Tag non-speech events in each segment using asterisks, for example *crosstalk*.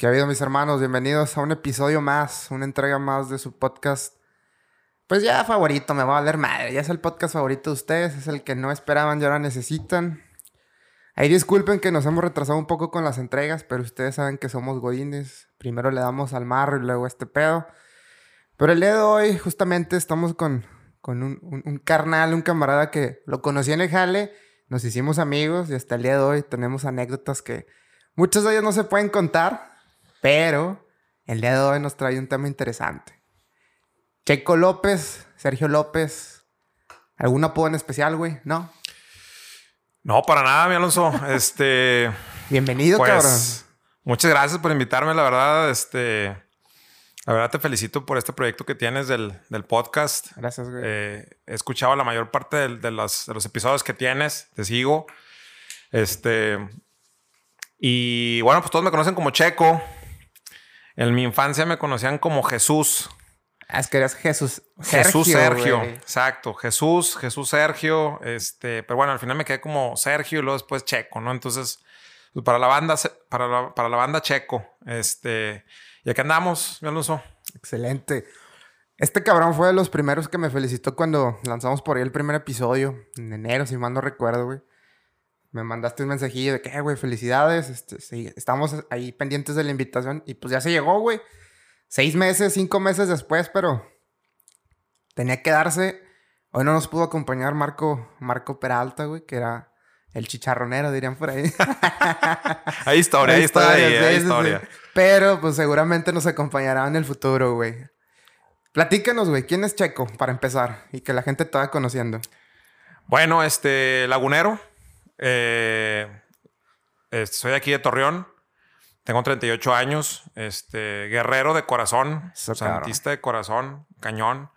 ¿Qué ha habido mis hermanos? Bienvenidos a un episodio más, una entrega más de su podcast. Pues ya favorito, me va a valer madre. Ya es el podcast favorito de ustedes, es el que no esperaban y ahora necesitan. Ahí disculpen que nos hemos retrasado un poco con las entregas, pero ustedes saben que somos godines. Primero le damos al marro y luego este pedo. Pero el día de hoy justamente estamos con, con un, carnal, un camarada que lo conocí en el jale, nos hicimos amigos y hasta el día de hoy tenemos anécdotas que muchas de ellas no se pueden contar, pero el día de hoy nos trae un tema interesante. Checo López, Sergio López, ¿algún apodo en especial, güey? ¿No? No, para nada, mi Alonso. *laughs* Este. Bienvenido, pues, cabrón. Muchas gracias por invitarme, la verdad. Este. La verdad te felicito por este proyecto que tienes del, podcast. Gracias, güey. Eh, he escuchado la mayor parte de, de, los, de los episodios que tienes, te sigo. Este. Y bueno, pues todos me conocen como Checo. En mi infancia me conocían como Jesús. Ah, es que eras Jesús. Jesús Sergio. Exacto. Jesús, Jesús Sergio. Este, pero bueno, al final me quedé como Sergio y luego después Checo, ¿no? Entonces, pues para la banda, para la, para la banda Checo. Este, y aquí andamos, mi Alonso. Excelente. Este cabrón fue de los primeros que me felicitó cuando lanzamos por ahí el primer episodio, en enero, si mal no recuerdo, güey me mandaste un mensajillo de que, eh, güey, felicidades. Este, sí, estamos ahí pendientes de la invitación y pues ya se llegó, güey. Seis meses, cinco meses después, pero tenía que darse. Hoy no nos pudo acompañar Marco, Marco Peralta, güey, que era el chicharronero, dirían por ahí. *laughs* hay historia, hay historia, hay historia. Pero pues seguramente nos acompañará en el futuro, güey. Platícanos, güey, ¿quién es Checo para empezar y que la gente te vaya conociendo? Bueno, este, Lagunero, eh, soy aquí de Torreón. Tengo 38 años. Este, guerrero de corazón. santista de corazón. Cañón.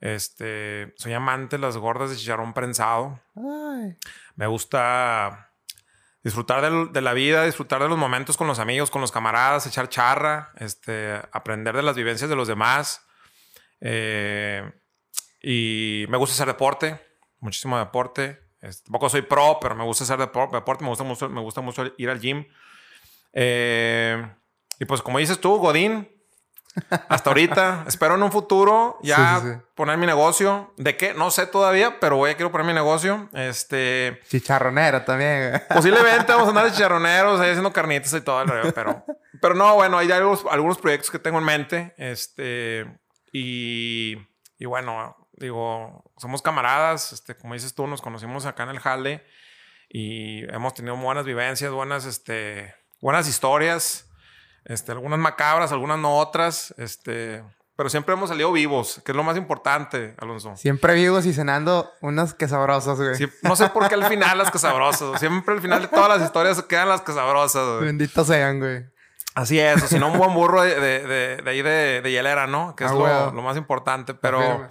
Este, soy amante de las gordas de chicharrón prensado. Me gusta disfrutar de, la vida, disfrutar de los momentos con los amigos, con los camaradas, echar charra, este, aprender de las vivencias de los demás. Eh, y me gusta hacer deporte, muchísimo deporte. Este, tampoco soy pro, pero me gusta hacer deporte, me gusta mucho, me gusta mucho ir al gym. Eh, y pues como dices tú, Godín, hasta ahorita, *laughs* espero en un futuro ya poner mi negocio. ¿De qué? No sé todavía, pero voy a quiero poner mi negocio. Este... Chicharronero también. Posiblemente vamos a andar de *laughs* chicharroneros, ahí haciendo carnitas y todo, pero, pero no, bueno, hay algunos, algunos proyectos que tengo en mente. Este, y, y bueno, Digo, somos camaradas, este, como dices tú, nos conocimos acá en el Jale y hemos tenido buenas vivencias, buenas, este, buenas historias, este, algunas macabras, algunas no otras, este, pero siempre hemos salido vivos, que es lo más importante, Alonso. Siempre vivos y cenando unas quesabrosas, güey. no sé por qué al final las quesabrosas. Siempre al final de todas las historias quedan las quesabrosas, güey. Benditos sean, güey. Así es, o si no, un buen burro de, de, de, ahí de, hielera, ¿no? Que es ah, lo, más importante, pero...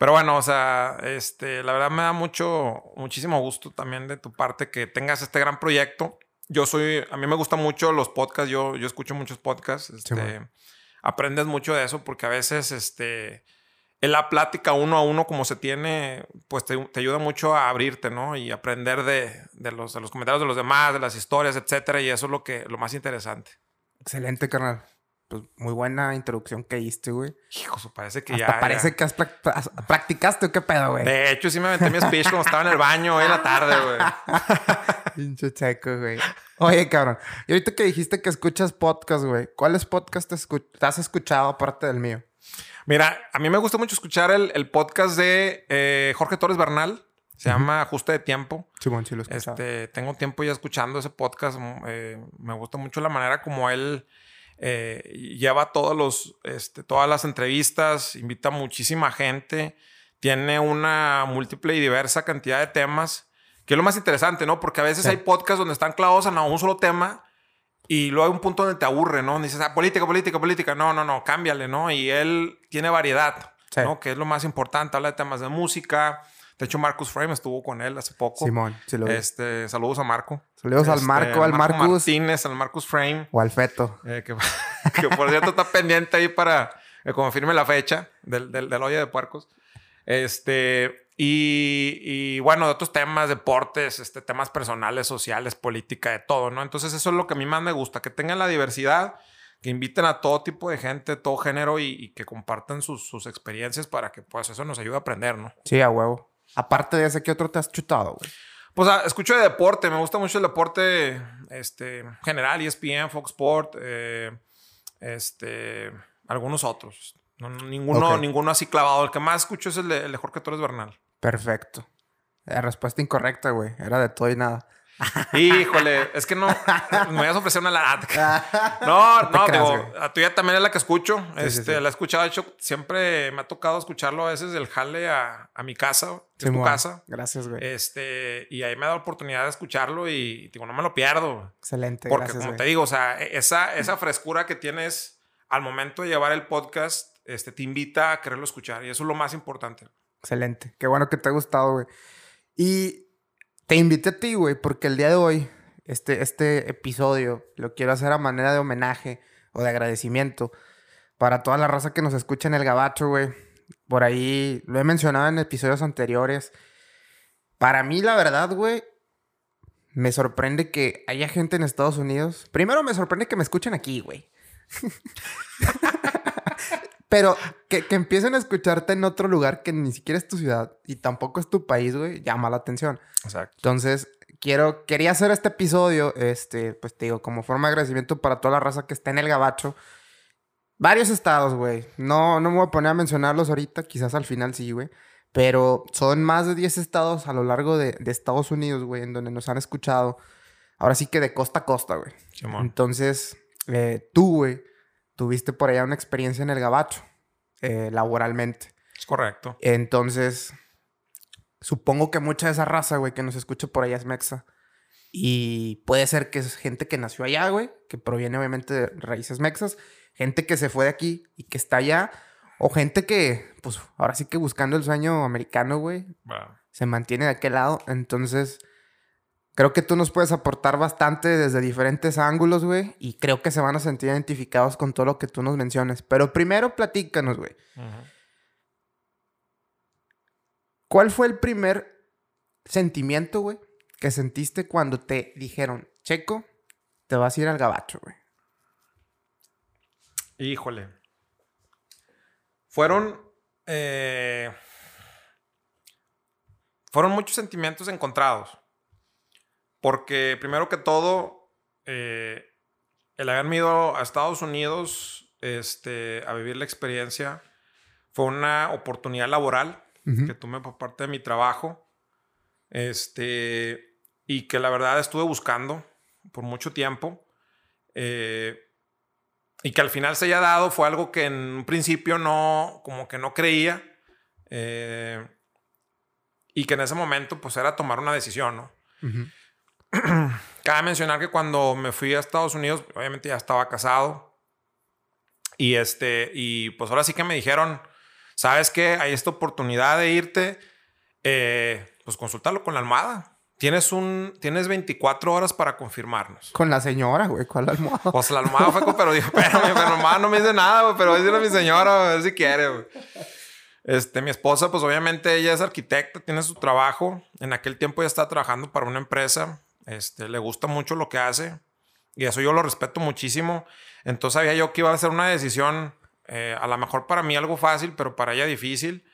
Pero bueno, o sea, este, la verdad me da mucho, muchísimo gusto también de tu parte que tengas este gran proyecto. Yo soy, a mí me gustan mucho los podcasts, yo, yo escucho muchos podcasts, este, aprendes mucho de eso porque a veces, este, en la plática uno a uno como se tiene, pues te, te ayuda mucho a abrirte, ¿no? Y aprender de, de, los, de los comentarios de los demás, de las historias, etcétera, y eso es lo, que, lo más interesante. Excelente, carnal pues muy buena introducción que diste, güey. Hijo, parece que ya. Parece que has practicaste o qué pedo, güey. De hecho, sí me metí mi speech cuando estaba en el baño hoy en la tarde, güey. *laughs* Pinche checo, güey. Oye, cabrón. Y ahorita que dijiste que escuchas podcast, güey, ¿cuáles podcasts te, has escuchado aparte del mío? Mira, a mí me gusta mucho escuchar el, podcast de eh, Jorge Torres Bernal. Se llama Ajuste de Tiempo. Sí, bueno, sí lo este, Tengo tiempo ya escuchando ese podcast. Eh, me gusta mucho la manera como él eh, lleva todos los, este, todas las entrevistas, invita muchísima gente, tiene una múltiple y diversa cantidad de temas, que es lo más interesante, ¿no? Porque a veces hay podcasts donde están clavados en un solo tema y luego hay un punto donde te aburre, ¿no? Dices, ah, política, política, política. No, no, no, cámbiale, ¿no? Y él tiene variedad, ¿no? Que es lo más importante. Habla de temas de música, de hecho, Marcus Frame estuvo con él hace poco. Simón, sí lo vi. Este, saludos a Marco. Saludos al este, Marco, al Marcus. Martínez, al Marcus Frame. O al Feto. Eh, *laughs* que, por cierto está pendiente ahí para que confirme la fecha del, del, del de puercos. Este, Y, bueno, de otros temas, deportes, este, temas personales, sociales, política, de todo, ¿no? Entonces eso es lo que a mí más me gusta, que tengan la diversidad, que inviten a todo tipo de gente, todo género y, que compartan sus, sus, experiencias para que pues eso nos ayude a aprender, ¿no? Sí, a huevo. Aparte de ese, ¿qué otro te has chutado, güey? Pues ah, escucho de deporte, me gusta mucho el deporte este, general, ESPN, Fox Sport, eh, este, algunos otros. ninguno, ninguno así clavado. El que más escucho es el de, el de Jorge Torres Bernal. Perfecto. La respuesta incorrecta, güey. Era de todo y nada. Híjole, es que no. Me voy a ofrecer una lata. No, no, digo, a tuya también es la que escucho. este, La he escuchado, de hecho, siempre me ha tocado escucharlo a veces del jale a, a mi casa, de tu casa. Gracias, güey. Este, y ahí me ha dado oportunidad de escucharlo y, digo, no me lo pierdo. Excelente. Porque, como te digo, o sea, e, esa, esa frescura que tienes al momento de llevar el podcast, este, te invita a quererlo escuchar. Y eso es lo más importante. Excelente. Qué bueno que te ha gustado, güey. Y te invité a ti, güey, porque el día de hoy, este, este episodio, lo quiero hacer a manera de homenaje o de agradecimiento para toda la raza que nos escucha en el Gabacho, güey. Por ahí lo he mencionado en episodios anteriores. Para mí, la verdad, güey, me sorprende que haya gente en Estados Unidos. Primero me sorprende que me escuchen aquí, güey. *laughs* Pero que, que, empiecen a escucharte en otro lugar que ni siquiera es tu ciudad y tampoco es tu país, güey, llama la atención. Exacto. Entonces, quiero, quería hacer este episodio, este, pues te digo, como forma de agradecimiento para toda la raza que está en el gabacho. Varios estados, güey. No, no me voy a poner a mencionarlos ahorita, quizás al final sí, güey. Pero son más de 10 estados a lo largo de, de Estados Unidos, güey, en donde nos han escuchado. Ahora sí que de costa a costa, güey. Entonces, eh, tú, güey tuviste por allá una experiencia en el gabacho, eh, laboralmente. Es correcto. Entonces, supongo que mucha de esa raza, güey, que nos escucha por allá es mexa. Y puede ser que es gente que nació allá, güey, que proviene obviamente de raíces mexas, gente que se fue de aquí y que está allá, o gente que, pues, ahora sí que buscando el sueño americano, güey, se mantiene de aquel lado. Entonces, Creo que tú nos puedes aportar bastante desde diferentes ángulos, güey. Y creo que se van a sentir identificados con todo lo que tú nos menciones. Pero primero platícanos, güey. ¿Cuál fue el primer sentimiento, güey, que sentiste cuando te dijeron, Checo, te vas a ir al gabacho, güey? Híjole. Fueron. Eh, fueron muchos sentimientos encontrados. Porque primero que todo, eh, el haberme ido a Estados Unidos este, a vivir la experiencia fue una oportunidad laboral que tuve por parte de mi trabajo. Este, y que la verdad estuve buscando por mucho tiempo. Eh, y que al final se haya dado fue algo que en un principio no, como que no creía. Eh, y que en ese momento pues era tomar una decisión, ¿no? *clears throat* Cabe mencionar que cuando me fui a Estados Unidos, obviamente ya estaba casado. Y este, y pues ahora sí que me dijeron, ¿sabes qué? Hay esta oportunidad de irte, eh, pues consultarlo con la almohada. Tienes un, tienes 24 horas para confirmarnos. Con la señora, güey, ¿cuál almohada? Pues la almohada fue, pero dijo, *laughs* espérame, mi almohada no me dice nada, güey, pero decirle a mi señora, a ver si quiere, güey. Este, mi esposa, pues obviamente ella es arquitecta, tiene su trabajo. En aquel tiempo ya estaba trabajando para una empresa este, le gusta mucho lo que hace y eso yo lo respeto muchísimo. Entonces sabía yo que iba a ser una decisión, eh, a lo mejor para mí algo fácil, pero para ella difícil.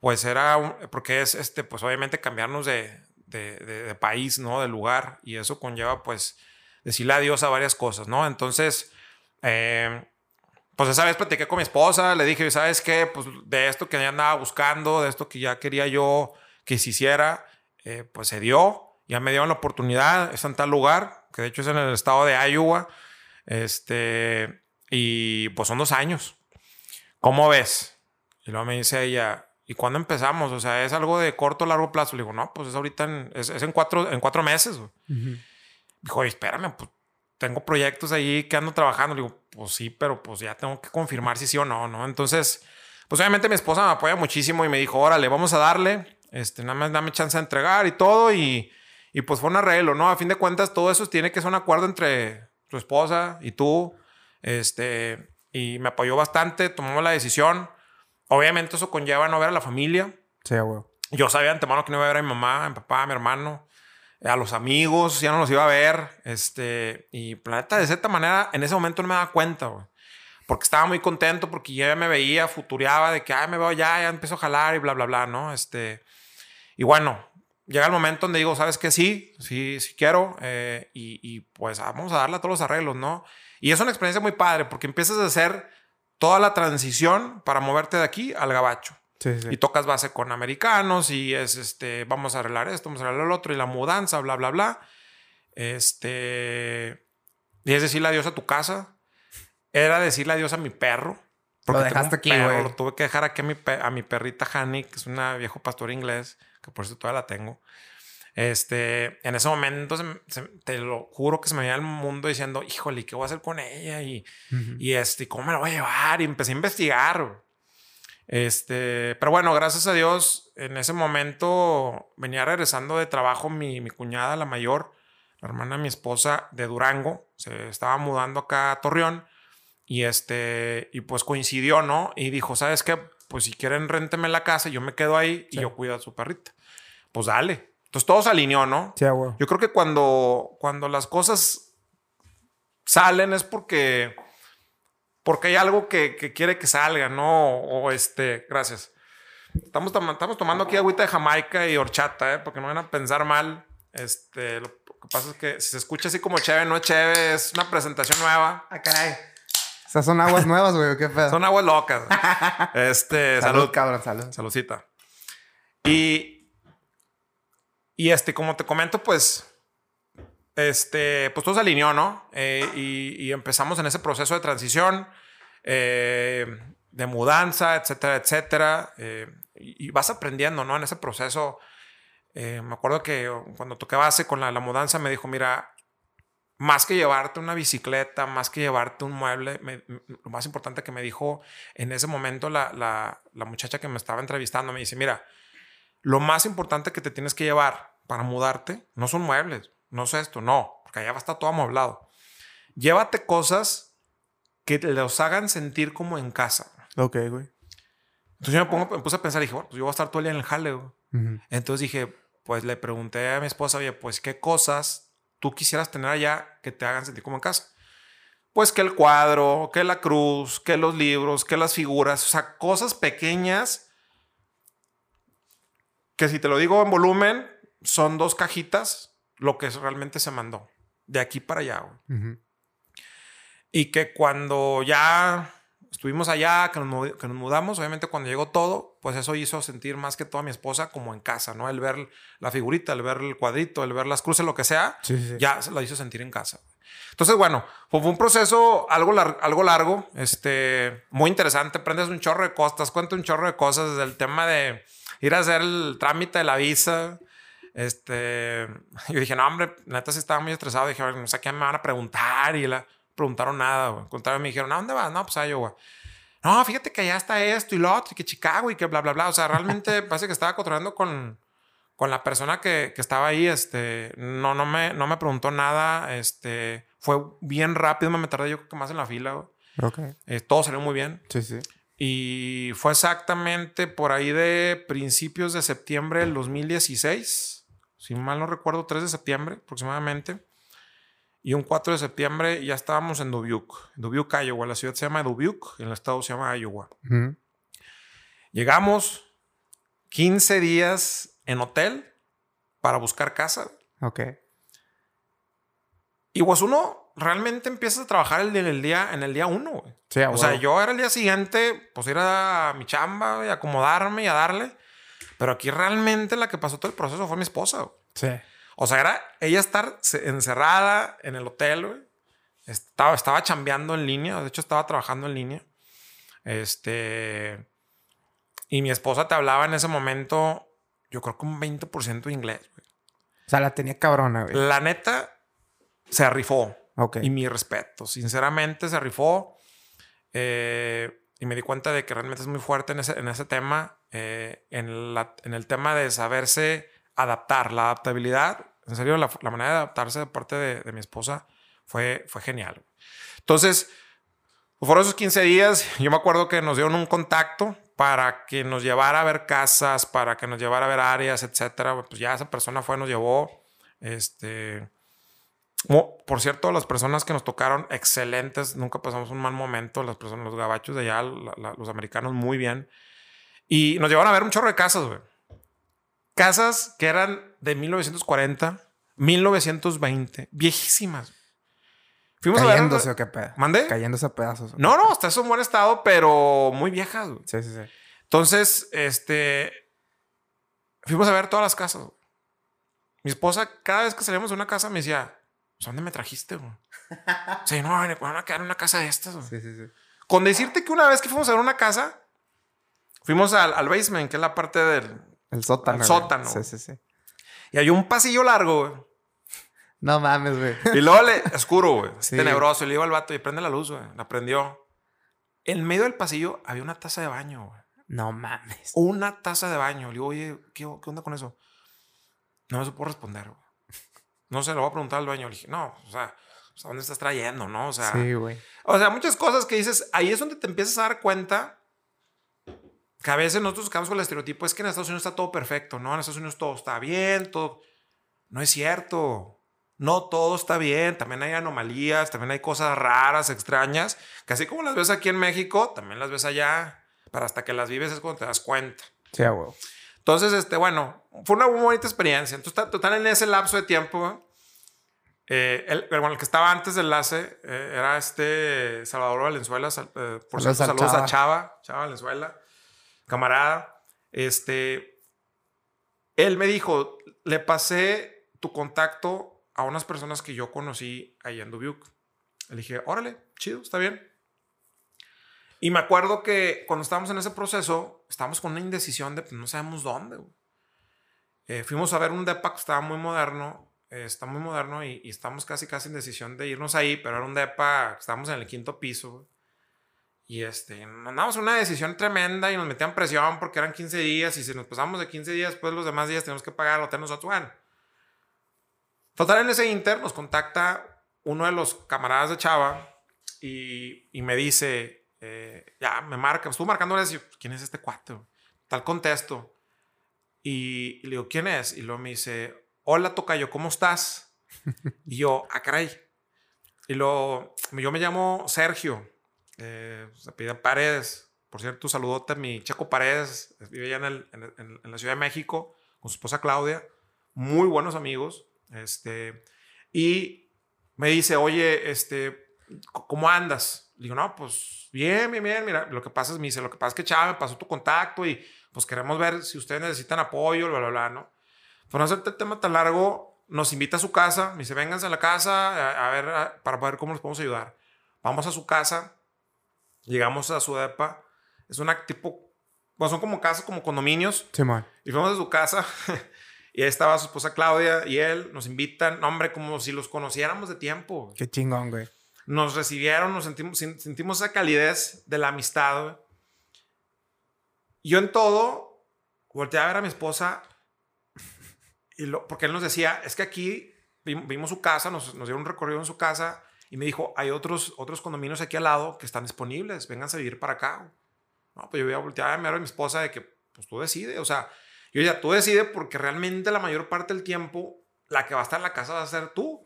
Pues era, porque es, este, pues obviamente cambiarnos de, de, país, ¿no? De lugar y eso conlleva, pues, decirle adiós a varias cosas, ¿no? Entonces, eh, pues esa vez platiqué con mi esposa, le dije, ¿sabes qué? Pues de esto que ya andaba buscando, de esto que ya quería yo que se hiciera, eh, pues se dio ya me dieron la oportunidad, es en tal lugar, que de hecho es en el estado de Iowa. Este, y pues son dos años. ¿Cómo ves? Y luego me dice ella, ¿y cuándo empezamos? O sea, ¿es algo de corto o largo plazo? Le digo, no, pues es ahorita, en, es, en, cuatro, en cuatro meses. Dijo, espérame, pues tengo proyectos ahí que ando trabajando. Le digo, pues sí, pero pues ya tengo que confirmar si sí o no, ¿no? Entonces, pues obviamente mi esposa me apoya muchísimo y me dijo, órale, vamos a darle, este, nada más dame chance de entregar y todo y y pues fue un arreglo, ¿no? A fin de cuentas, todo eso tiene que ser un acuerdo entre tu esposa y tú. Este, y me apoyó bastante, tomamos la decisión. Obviamente eso conlleva no ver a la familia. Sí, güey. Yo sabía antemano que no iba a ver a mi mamá, a mi papá, a mi hermano, a los amigos, ya no los iba a ver. Este, y planeta, de cierta manera, en ese momento no me daba cuenta, güey. Porque estaba muy contento, porque ya me veía, futureaba de que, ay, me veo ya, ya empiezo a jalar y bla, bla, bla, ¿no? Este, y bueno, llega el momento donde digo, ¿sabes qué? Sí, sí, sí quiero. Eh, y, y, pues vamos a darle a todos los arreglos, ¿no? Y es una experiencia muy padre porque empiezas a hacer toda la transición para moverte de aquí al gabacho. Y tocas base con americanos y es este, vamos a arreglar esto, vamos a arreglar lo otro y la mudanza, bla, bla, bla. Este, y es decirle adiós a tu casa. Era decirle adiós a mi perro. Porque lo dejaste aquí, güey. Lo tuve que dejar aquí a mi, a mi perrita Honey, que es una viejo pastor inglés, que por eso todavía la tengo. Este, en ese momento te lo juro que se me veía el mundo diciendo, híjole, ¿qué voy a hacer con ella? Y, y este, ¿cómo me la voy a llevar? Y empecé a investigar. Este, pero bueno, gracias a Dios, en ese momento venía regresando de trabajo mi, mi cuñada, la mayor, la hermana de mi esposa de Durango, se estaba mudando acá a Torreón y este, y pues coincidió, ¿no? Y dijo, ¿sabes qué? Pues si quieren, rénteme la casa, yo me quedo ahí y yo cuido a su perrita. Pues dale. Entonces todo se alineó, ¿no? Sí, güey. Yo creo que cuando, cuando las cosas salen es porque porque hay algo que, quiere que salga, ¿no? O, este, gracias. Estamos, estamos tomando aquí agüita de Jamaica y horchata, ¿eh? Porque no van a pensar mal. Este, lo que pasa es que si se escucha así como chévere, no es chévere, es una presentación nueva. Ah, caray. Sea, son aguas nuevas, güey, ¿qué pedo? Son aguas locas. *laughs* Este, salud. Salud, cabrón, salud. Saludcita. Y, y este, como te comento, pues, este, pues todo se alineó, ¿no? Eh, y, empezamos en ese proceso de transición, eh, de mudanza, etcétera, etcétera. Eh, y, vas aprendiendo, ¿no? En ese proceso. me acuerdo que cuando toqué base con la, mudanza me dijo, mira, más que llevarte una bicicleta, más que llevarte un mueble, lo más importante que me dijo en ese momento la, la, la muchacha que me estaba entrevistando, me dice, mira, lo más importante que te tienes que llevar para mudarte no son muebles, no sé esto, no, porque allá va a estar todo amueblado. Llévate cosas que los hagan sentir como en casa. Ok, güey. Entonces yo me, pongo, puse a pensar, dije, bueno, pues yo voy a estar todo el día en el jale, güey. Entonces dije, pues le pregunté a mi esposa, oye, pues qué cosas tú quisieras tener allá que te hagan sentir como en casa. Pues que el cuadro, que la cruz, que los libros, que las figuras, o sea, cosas pequeñas que si te lo digo en volumen, son dos cajitas lo que realmente se mandó de aquí para allá. Y que cuando ya estuvimos allá, que nos, que nos, mudamos, obviamente cuando llegó todo, pues eso hizo sentir más que toda mi esposa como en casa, ¿no? El ver la figurita, el ver el cuadrito, el ver las cruces, lo que sea, ya se la hizo sentir en casa. Entonces, bueno, fue un proceso algo, algo largo, este, muy interesante. Aprendes un chorro de cosas, cuento un chorro de cosas desde el tema de ir a hacer el trámite de la visa, este, *laughs* yo dije, no, hombre, neta sí estaba muy estresado. Dije, no sé qué me van a preguntar. Y la preguntaron nada, güey. Contrario, me dijeron, ¿a dónde vas? No, pues a Iowa. No, fíjate que allá está esto y lo otro, y que Chicago y que bla, bla, bla. O sea, realmente *laughs* parece que estaba controlando con, con la persona que, que, estaba ahí. Este, no, no me, no me preguntó nada. Este, fue bien rápido. Me tardé yo creo que más en la fila, güey. Ok. Eh, todo salió muy bien. Sí, sí. Y fue exactamente por ahí de principios de septiembre del 2016 si mal no recuerdo, 3 de septiembre aproximadamente. Y un 4 de septiembre ya estábamos en Dubuque, Dubuque, Iowa. La ciudad se llama Dubuque, en el estado se llama Iowa. Llegamos 15 días en hotel para buscar casa. Ok. Y pues uno realmente empieza a trabajar el, el día, en el día uno. Sí, o sea, yo era el día siguiente, pues ir a mi chamba y acomodarme y a darle. Pero aquí realmente la que pasó todo el proceso fue mi esposa. Sí. O sea, era ella estar encerrada en el hotel, güey. Estaba, estaba chambeando en línea. De hecho, estaba trabajando en línea. Este. Y mi esposa te hablaba en ese momento, yo creo que un 20% de inglés, güey. O sea, la tenía cabrona, güey. La neta se rifó. Ok. Y mi respeto. Sinceramente, se rifó. Eh, y me di cuenta de que realmente es muy fuerte en ese, en ese tema, eh, en, la, en, el tema de saberse adaptar, la adaptabilidad, en serio, la, manera de adaptarse de parte de, mi esposa fue, fue genial. Entonces, fueron esos 15 días, yo me acuerdo que nos dieron un contacto para que nos llevara a ver casas, para que nos llevara a ver áreas, etcétera. Pues ya esa persona fue, nos llevó. Este. por cierto, las personas que nos tocaron, excelentes, nunca pasamos un mal momento. Las personas, los gabachos de allá, los americanos, muy bien. Y nos llevaron a ver un chorro de casas, güey. Casas que eran de 1940, 1920, viejísimas. Fuimos Cayéndose o qué pedo. ¿Mande? Cayéndose a pedazos. No, no, está en buen estado, pero muy viejas. Sí, sí, sí. Entonces, este. Fuimos a ver todas las casas. Mi esposa, cada vez que salíamos de una casa, me decía: pues, ¿Dónde me trajiste, güey? *laughs* sí, no, me van a quedar en una casa de estas, Sí, sí, sí. Con decirte que una vez que fuimos a ver una casa, fuimos al, al basement, que es la parte del. El sótano. El sótano. Sí, sí, sí. Y hay un pasillo largo, güey no mames, güey. Y luego le, oscuro, güey. *laughs* Tenebroso. Y le digo al vato y prende la luz, güey. La prendió. En medio del pasillo había una taza de baño, güey. No mames. Una taza de baño. Le digo, oye, ¿qué, onda con eso? No me supo responder, güey. No sé, lo voy a preguntar al baño. Le dije, no, o sea, ¿dónde estás trayendo, no? O sea, sí, güey. O sea, muchas cosas que dices, ahí es donde te empiezas a dar cuenta que a veces nosotros quedamos con el estereotipo, es que en Estados Unidos está todo perfecto, ¿no? En Estados Unidos todo está bien, todo. No es cierto no todo está bien, también hay anomalías, también hay cosas raras, extrañas, que así como las ves aquí en México, también las ves allá, pero hasta que las vives es cuando te das cuenta. Sí. Entonces, este, bueno, fue una muy bonita experiencia. Entonces, total, en ese lapso de tiempo, eh, el, bueno, el que estaba antes del enlace eh, era este Salvador Valenzuela, eh, por cierto, saludos a Chava, Chava Valenzuela, camarada. Este, él me dijo, le pasé tu contacto a unas personas que yo conocí ahí en Dubuque. Le dije, órale, chido, está bien. Y me acuerdo que cuando estábamos en ese proceso, estábamos con una indecisión de pues, no sabemos dónde. Eh, fuimos a ver un depa que estaba muy moderno, eh, está muy moderno y, estamos casi casi en decisión de irnos ahí, pero era un depa, estábamos en el quinto piso. Y este, mandamos una decisión tremenda y nos metían presión porque eran 15 días y si nos pasamos de 15 días, pues los demás días tenemos que pagar el hotel nosotros. Bueno, Total, en ese inter nos contacta uno de los camaradas de Chava y, me dice, eh, ya, me marca, estuvo marcando, y ¿quién es este cuatro? Tal contesto. Y, le digo, ¿quién es? Y luego me dice, hola Tocayo, ¿cómo estás? *laughs* y yo, ah, caray. Y luego, yo me llamo Sergio, eh, se pide Paredes. Por cierto, saludote a mi Checo Paredes, vive allá en, la Ciudad de México con su esposa Claudia. Muy buenos amigos. Este, y me dice, oye, este, ¿cómo andas? Le digo, no, pues bien, bien, bien. Mira, lo que pasa es, me dice, lo que pasa es que Chava me pasó tu contacto y pues queremos ver si ustedes necesitan apoyo, bla, bla, bla, ¿no? Por no hacerte el tema tan largo, nos invita a su casa, me dice, vénganse a la casa a, ver, para ver cómo les podemos ayudar. Vamos a su casa, llegamos a su depa, es una tipo, bueno, son como casas, como condominios. Sí, man. Y fuimos a su casa *laughs* Y ahí estaba su esposa Claudia y él. Nos invitan, hombre, como si los conociéramos de tiempo. Qué chingón, güey. Nos recibieron, nos sentimos, sentimos esa calidez de la amistad, güey. Yo en todo volteé a ver a mi esposa y lo, porque él nos decía, es que aquí vimos su casa, nos, nos dieron un recorrido en su casa y me dijo, hay otros, otros condominios aquí al lado que están disponibles, vénganse a vivir para acá. No, pues yo voy a voltear a a mi esposa de que, pues tú decides, o sea, yo ya, tú decides porque realmente la mayor parte del tiempo la que va a estar en la casa va a ser tú.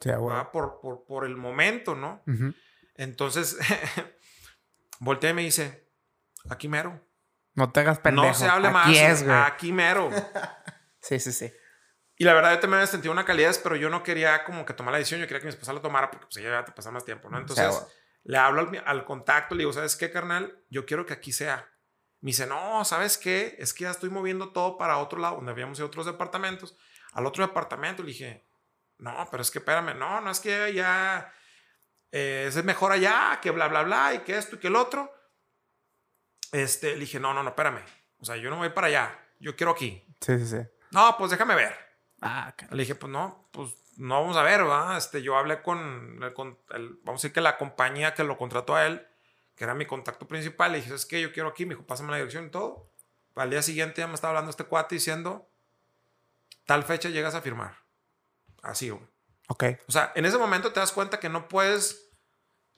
por, por, por, el momento, ¿no? Entonces, *laughs* voltea y me dice, aquí mero. No te hagas pendejo. No se hable más. Aquí mero. *laughs* sí, sí, sí. Y la verdad, yo también sentido una calidez, pero yo no quería como que tomar la decisión. Yo quería que mi esposa la tomara porque pues ella ya te pasa más tiempo, ¿no? Entonces, le hablo al, al, contacto, le digo, ¿sabes qué, carnal? Yo quiero que aquí sea. Me dice, no, ¿sabes qué? Es que ya estoy moviendo todo para otro lado, donde habíamos ido otros departamentos. Al otro departamento le dije, no, pero es que espérame, no, no es que ya eh, es mejor allá, que bla, bla, bla, y que esto y que el otro. Este, le dije, no, no, no, espérame. O sea, yo no voy para allá, yo quiero aquí. Sí, sí, sí. No, pues déjame ver. Ah, Le dije, pues no, pues no vamos a ver, ¿verdad? Este, yo hablé con, con el, vamos a decir que la compañía que lo contrató a él que era mi contacto principal, le dije, es que yo quiero aquí, me dijo, pásame la dirección y todo. Al día siguiente ya me estaba hablando este cuate diciendo, tal fecha llegas a firmar. Así, güey. Ok. O sea, en ese momento te das cuenta que no puedes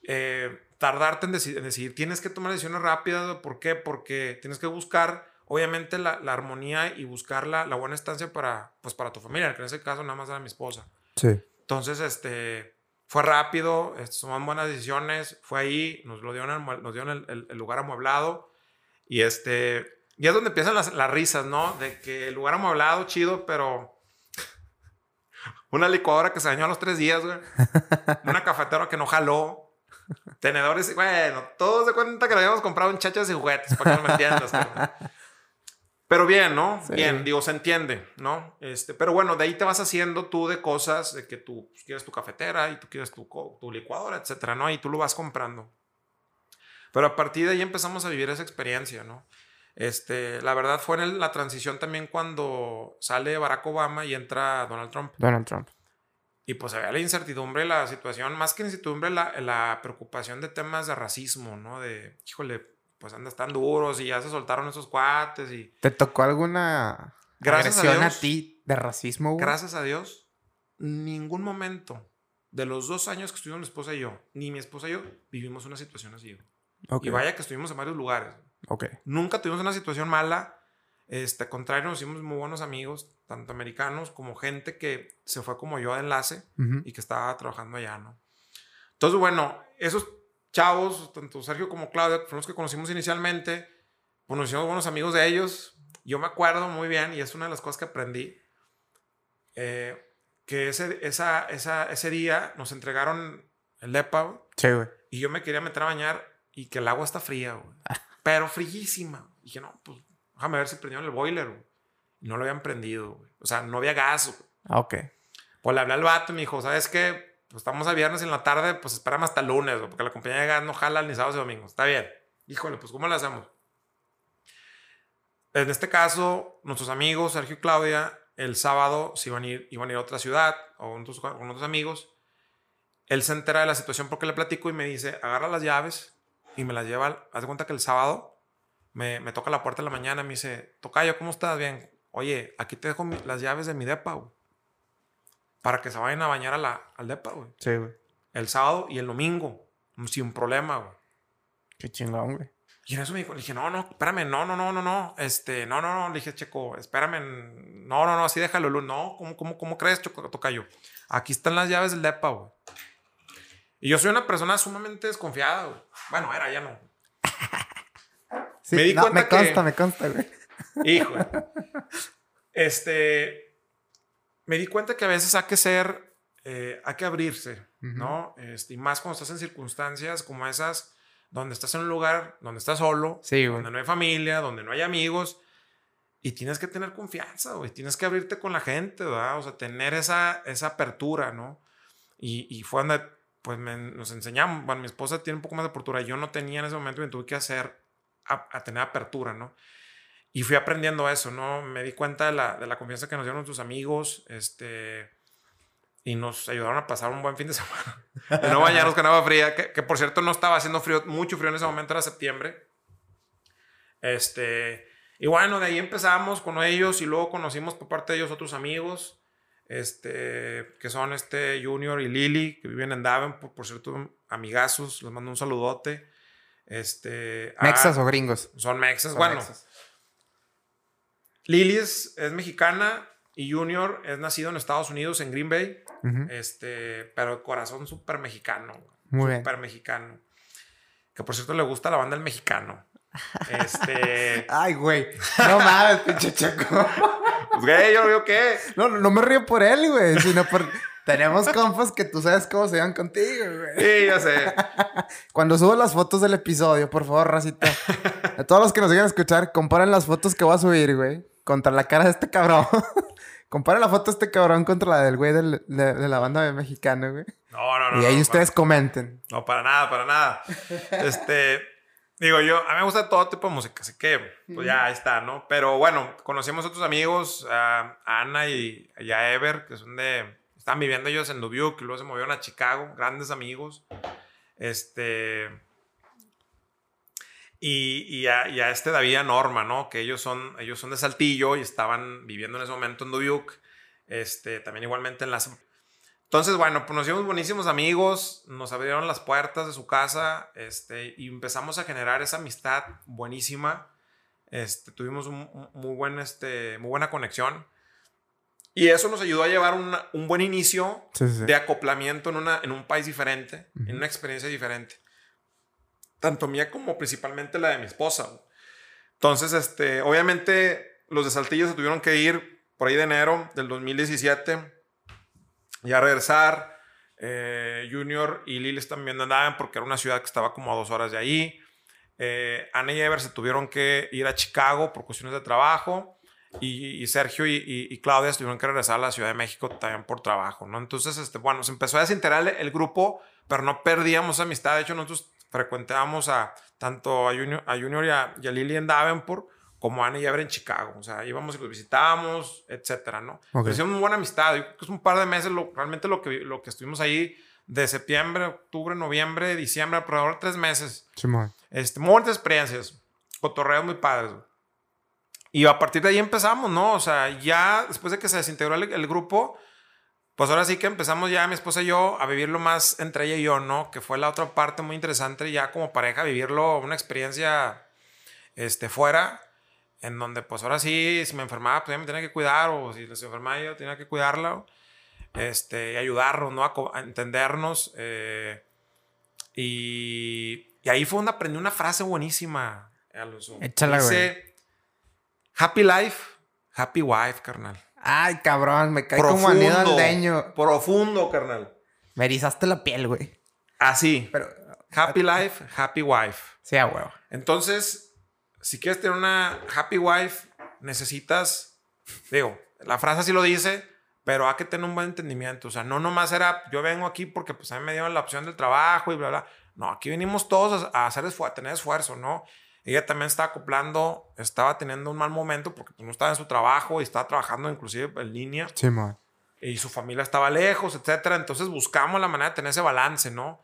eh, tardarte en, decidir. Tienes que tomar decisiones rápidas. ¿Por qué? Porque tienes que buscar, obviamente, la, armonía y buscar la, buena estancia para, pues, para tu familia, que en ese caso nada más era mi esposa. Sí. Entonces, este, fue rápido, este, buenas decisiones, fue ahí, nos lo dieron, nos dieron el, el, lugar amueblado y este, y es donde empiezan las, las risas, ¿no? De que el lugar amueblado, chido, pero *laughs* una licuadora que se dañó a los tres días, güey. *laughs* Una cafetera que no jaló. Tenedores, bueno, todos se cuenta que lo habíamos comprado en chachas y juguetes, para que no me entiendas. Pero bien, ¿no? Bien, digo, se entiende, ¿no? Este, pero bueno, de ahí te vas haciendo tú de cosas de que tú pues, quieres tu cafetera y tú quieres tu, tu licuadora, etcétera, ¿no? Y tú lo vas comprando. Pero a partir de ahí empezamos a vivir esa experiencia, ¿no? Este, la verdad fue en la transición también cuando sale Barack Obama y entra Donald Trump. Donald Trump. Y pues había la incertidumbre, la situación, más que incertidumbre, la, la preocupación de temas de racismo, ¿no? De, híjole, pues andas tan duros y ya se soltaron esos cuates y... ¿Te tocó alguna Gracias agresión a, ti de racismo? Gracias a Dios, ningún momento de los dos años que estuvimos mi esposa y yo, ni mi esposa y yo, vivimos una situación así. Y vaya que estuvimos en varios lugares. Nunca tuvimos una situación mala. Este, al contrario, nos hicimos muy buenos amigos, tanto americanos como gente que se fue como yo de enlace y que estaba trabajando allá, ¿no? Entonces, bueno, esos chavos, tanto Sergio como Claudia, fueron los que conocimos inicialmente, pues nos hicimos buenos amigos de ellos. Yo me acuerdo muy bien, y es una de las cosas que aprendí, eh, que ese, esa, esa, ese día nos entregaron el DEPA. Sí, güey. Y yo me quería meter a bañar y que el agua está fría, güey. *laughs* Pero fríísima. Y dije, no, pues déjame ver si prendieron el boiler, güey. No lo habían prendido, güey. O sea, no había gas, güey. Ah, ok. Pues le hablé al vato y me dijo, ¿sabes qué? Pues estamos a viernes en la tarde, pues espérame hasta lunes, porque la compañía de gas no jala ni sábados y domingos. Está bien. Híjole, pues ¿cómo lo hacemos? En este caso, nuestros amigos, Sergio y Claudia, el sábado se iban a ir, iban a, ir a otra ciudad o con otros, amigos. Él se entera de la situación porque le platico y me dice, agarra las llaves y me las lleva. Haz de cuenta que el sábado me, me toca la puerta en la mañana me dice, Tocayo, ¿cómo estás? Bien. Oye, aquí te dejo las llaves de mi depa. Para que se vayan a bañar a la, al depa, güey. Sí, güey. El sábado y el domingo. Sin problema, güey. Qué chingón, güey. Y en eso me dijo, le dije, no, no, espérame, no, no, no, no, no, este, no, no, no, le dije, Checo, espérame, no, no, no, así déjalo, no, ¿cómo, cómo, cómo crees, Choco, Tocayo? Aquí están las llaves del depa, güey. Y yo soy una persona sumamente desconfiada, güey. Bueno, era, ya no. *laughs* me di cuenta me consta, me consta, güey. Hijo. Este. Me di cuenta que a veces hay que ser. Eh, hay que abrirse, ¿no? Este, y más cuando estás en circunstancias como esas, donde estás en un lugar donde estás solo, donde no hay familia, donde no hay amigos. Y tienes que tener confianza, güey. Tienes que abrirte con la gente, ¿verdad? O sea, tener esa, esa apertura, ¿no? Y, y fue donde pues nos enseñamos, bueno, mi esposa tiene un poco más de apertura, yo no tenía en ese momento y me tuve que hacer a, tener apertura, ¿no? Y fui aprendiendo eso, ¿no? Me di cuenta de la, de la confianza que nos dieron nuestros amigos, este, y nos ayudaron a pasar un buen fin de *laughs* semana. y no bañarnos con agua fría, que, que, por cierto no estaba haciendo frío, mucho frío en ese momento, era septiembre. Este, y bueno, de ahí empezamos con ellos y luego conocimos por parte de ellos otros amigos este, que son este Junior y Lily, que viven en Davenport, por cierto, amigazos, les mando un saludote. Este, ¿Mexas o gringos? Son mexas, bueno. Lily es, mexicana y Junior es nacido en Estados Unidos, en Green Bay, este, pero corazón súper mexicano. Muy súper mexicano. Que por cierto le gusta la banda El Mexicano. *laughs* Este. Ay, güey. No mames, pinche chaco. Pues, güey, yo veo qué. No, no me río por él, güey, sino por. Tenemos compas que tú sabes cómo se van contigo, güey. Sí, ya sé. Cuando subo las fotos del episodio, por favor, racita. A todos los que nos digan a escuchar, comparen las fotos que voy a subir, güey. Contra la cara de este cabrón. *laughs* comparen la foto de este cabrón contra la del güey de, la banda mexicana, güey. No, no, no. Y ahí ustedes comenten. No, para nada, para nada. *laughs* Este. Digo, yo, a mí me gusta todo tipo de música, así que, pues ya está, ¿no? Pero bueno, conocimos a otros amigos, a Ana y, a Ever, que son de, están viviendo ellos en Dubuque, luego se movieron a Chicago, grandes amigos. Este, y, y, a, este David y Norma, ¿no? Que ellos son, ellos son de Saltillo y estaban viviendo en ese momento en Dubuque, este, también igualmente en las... Entonces, bueno, pues nos hicimos buenísimos amigos, nos abrieron las puertas de su casa este, y empezamos a generar esa amistad buenísima. Este, tuvimos un, muy, buen, este, muy buena conexión. Y eso nos ayudó a llevar un buen inicio de acoplamiento en, una, en un país diferente, en una experiencia diferente. Tanto mía como principalmente la de mi esposa. Entonces, este, obviamente, los de Saltillo se tuvieron que ir por ahí de enero del 2017 y a regresar. Eh, Junior y Liles también andaban porque era una ciudad que estaba como a dos horas de ahí. Eh, Ana y Ever se tuvieron que ir a Chicago por cuestiones de trabajo. Y, Sergio y, Claudia tuvieron que regresar a la Ciudad de México también por trabajo, ¿no? Entonces, este, bueno, se empezó a desintegrar el, grupo, pero no perdíamos amistad. De hecho, nosotros frecuentábamos a tanto a Junior, a Junior y, a, Lily en Davenport como a Ana y Ever en Chicago. O sea, íbamos y los visitábamos, etcétera, ¿no? Okay. Hicimos muy buena amistad. Yo creo que es un par de meses lo, realmente lo que, lo que estuvimos ahí de septiembre, octubre, noviembre, diciembre, alrededor de tres meses. Sí, este, muy buenas experiencias. Cotorreos muy padres. Y a partir de ahí empezamos, ¿no? O sea, ya después de que se desintegró el, grupo, pues ahora sí que empezamos ya mi esposa y yo a vivirlo más entre ella y yo, ¿no? Que fue la otra parte muy interesante ya como pareja, vivirlo, una experiencia este, fuera, en donde pues ahora sí, si me enfermaba, pues ella me tenía que cuidar, o si se enfermaba yo tenía que cuidarla, este, y ayudarnos, ¿no? A, entendernos. Eh, y, y, ahí fue donde aprendí una frase buenísima, Échala, güey. Happy life, happy wife, carnal. Ay, cabrón, me caí como anillo aldeño. Profundo, carnal. Me erizaste la piel, güey. Así. Pero. Happy life, happy wife. Sí, a huevo. Entonces, si quieres tener una happy wife, necesitas. Digo, la frase así lo dice, pero hay que tener un buen entendimiento. O sea, no nomás era. Yo vengo aquí porque pues a mí me dieron la opción del trabajo y bla, bla. No, aquí venimos todos a, hacer a tener esfuerzo, ¿no? Ella también estaba acoplando, estaba teniendo un mal momento porque pues, no estaba en su trabajo y estaba trabajando inclusive en línea. Sí, man. Y su familia estaba lejos, etcétera. Entonces buscamos la manera de tener ese balance, ¿no?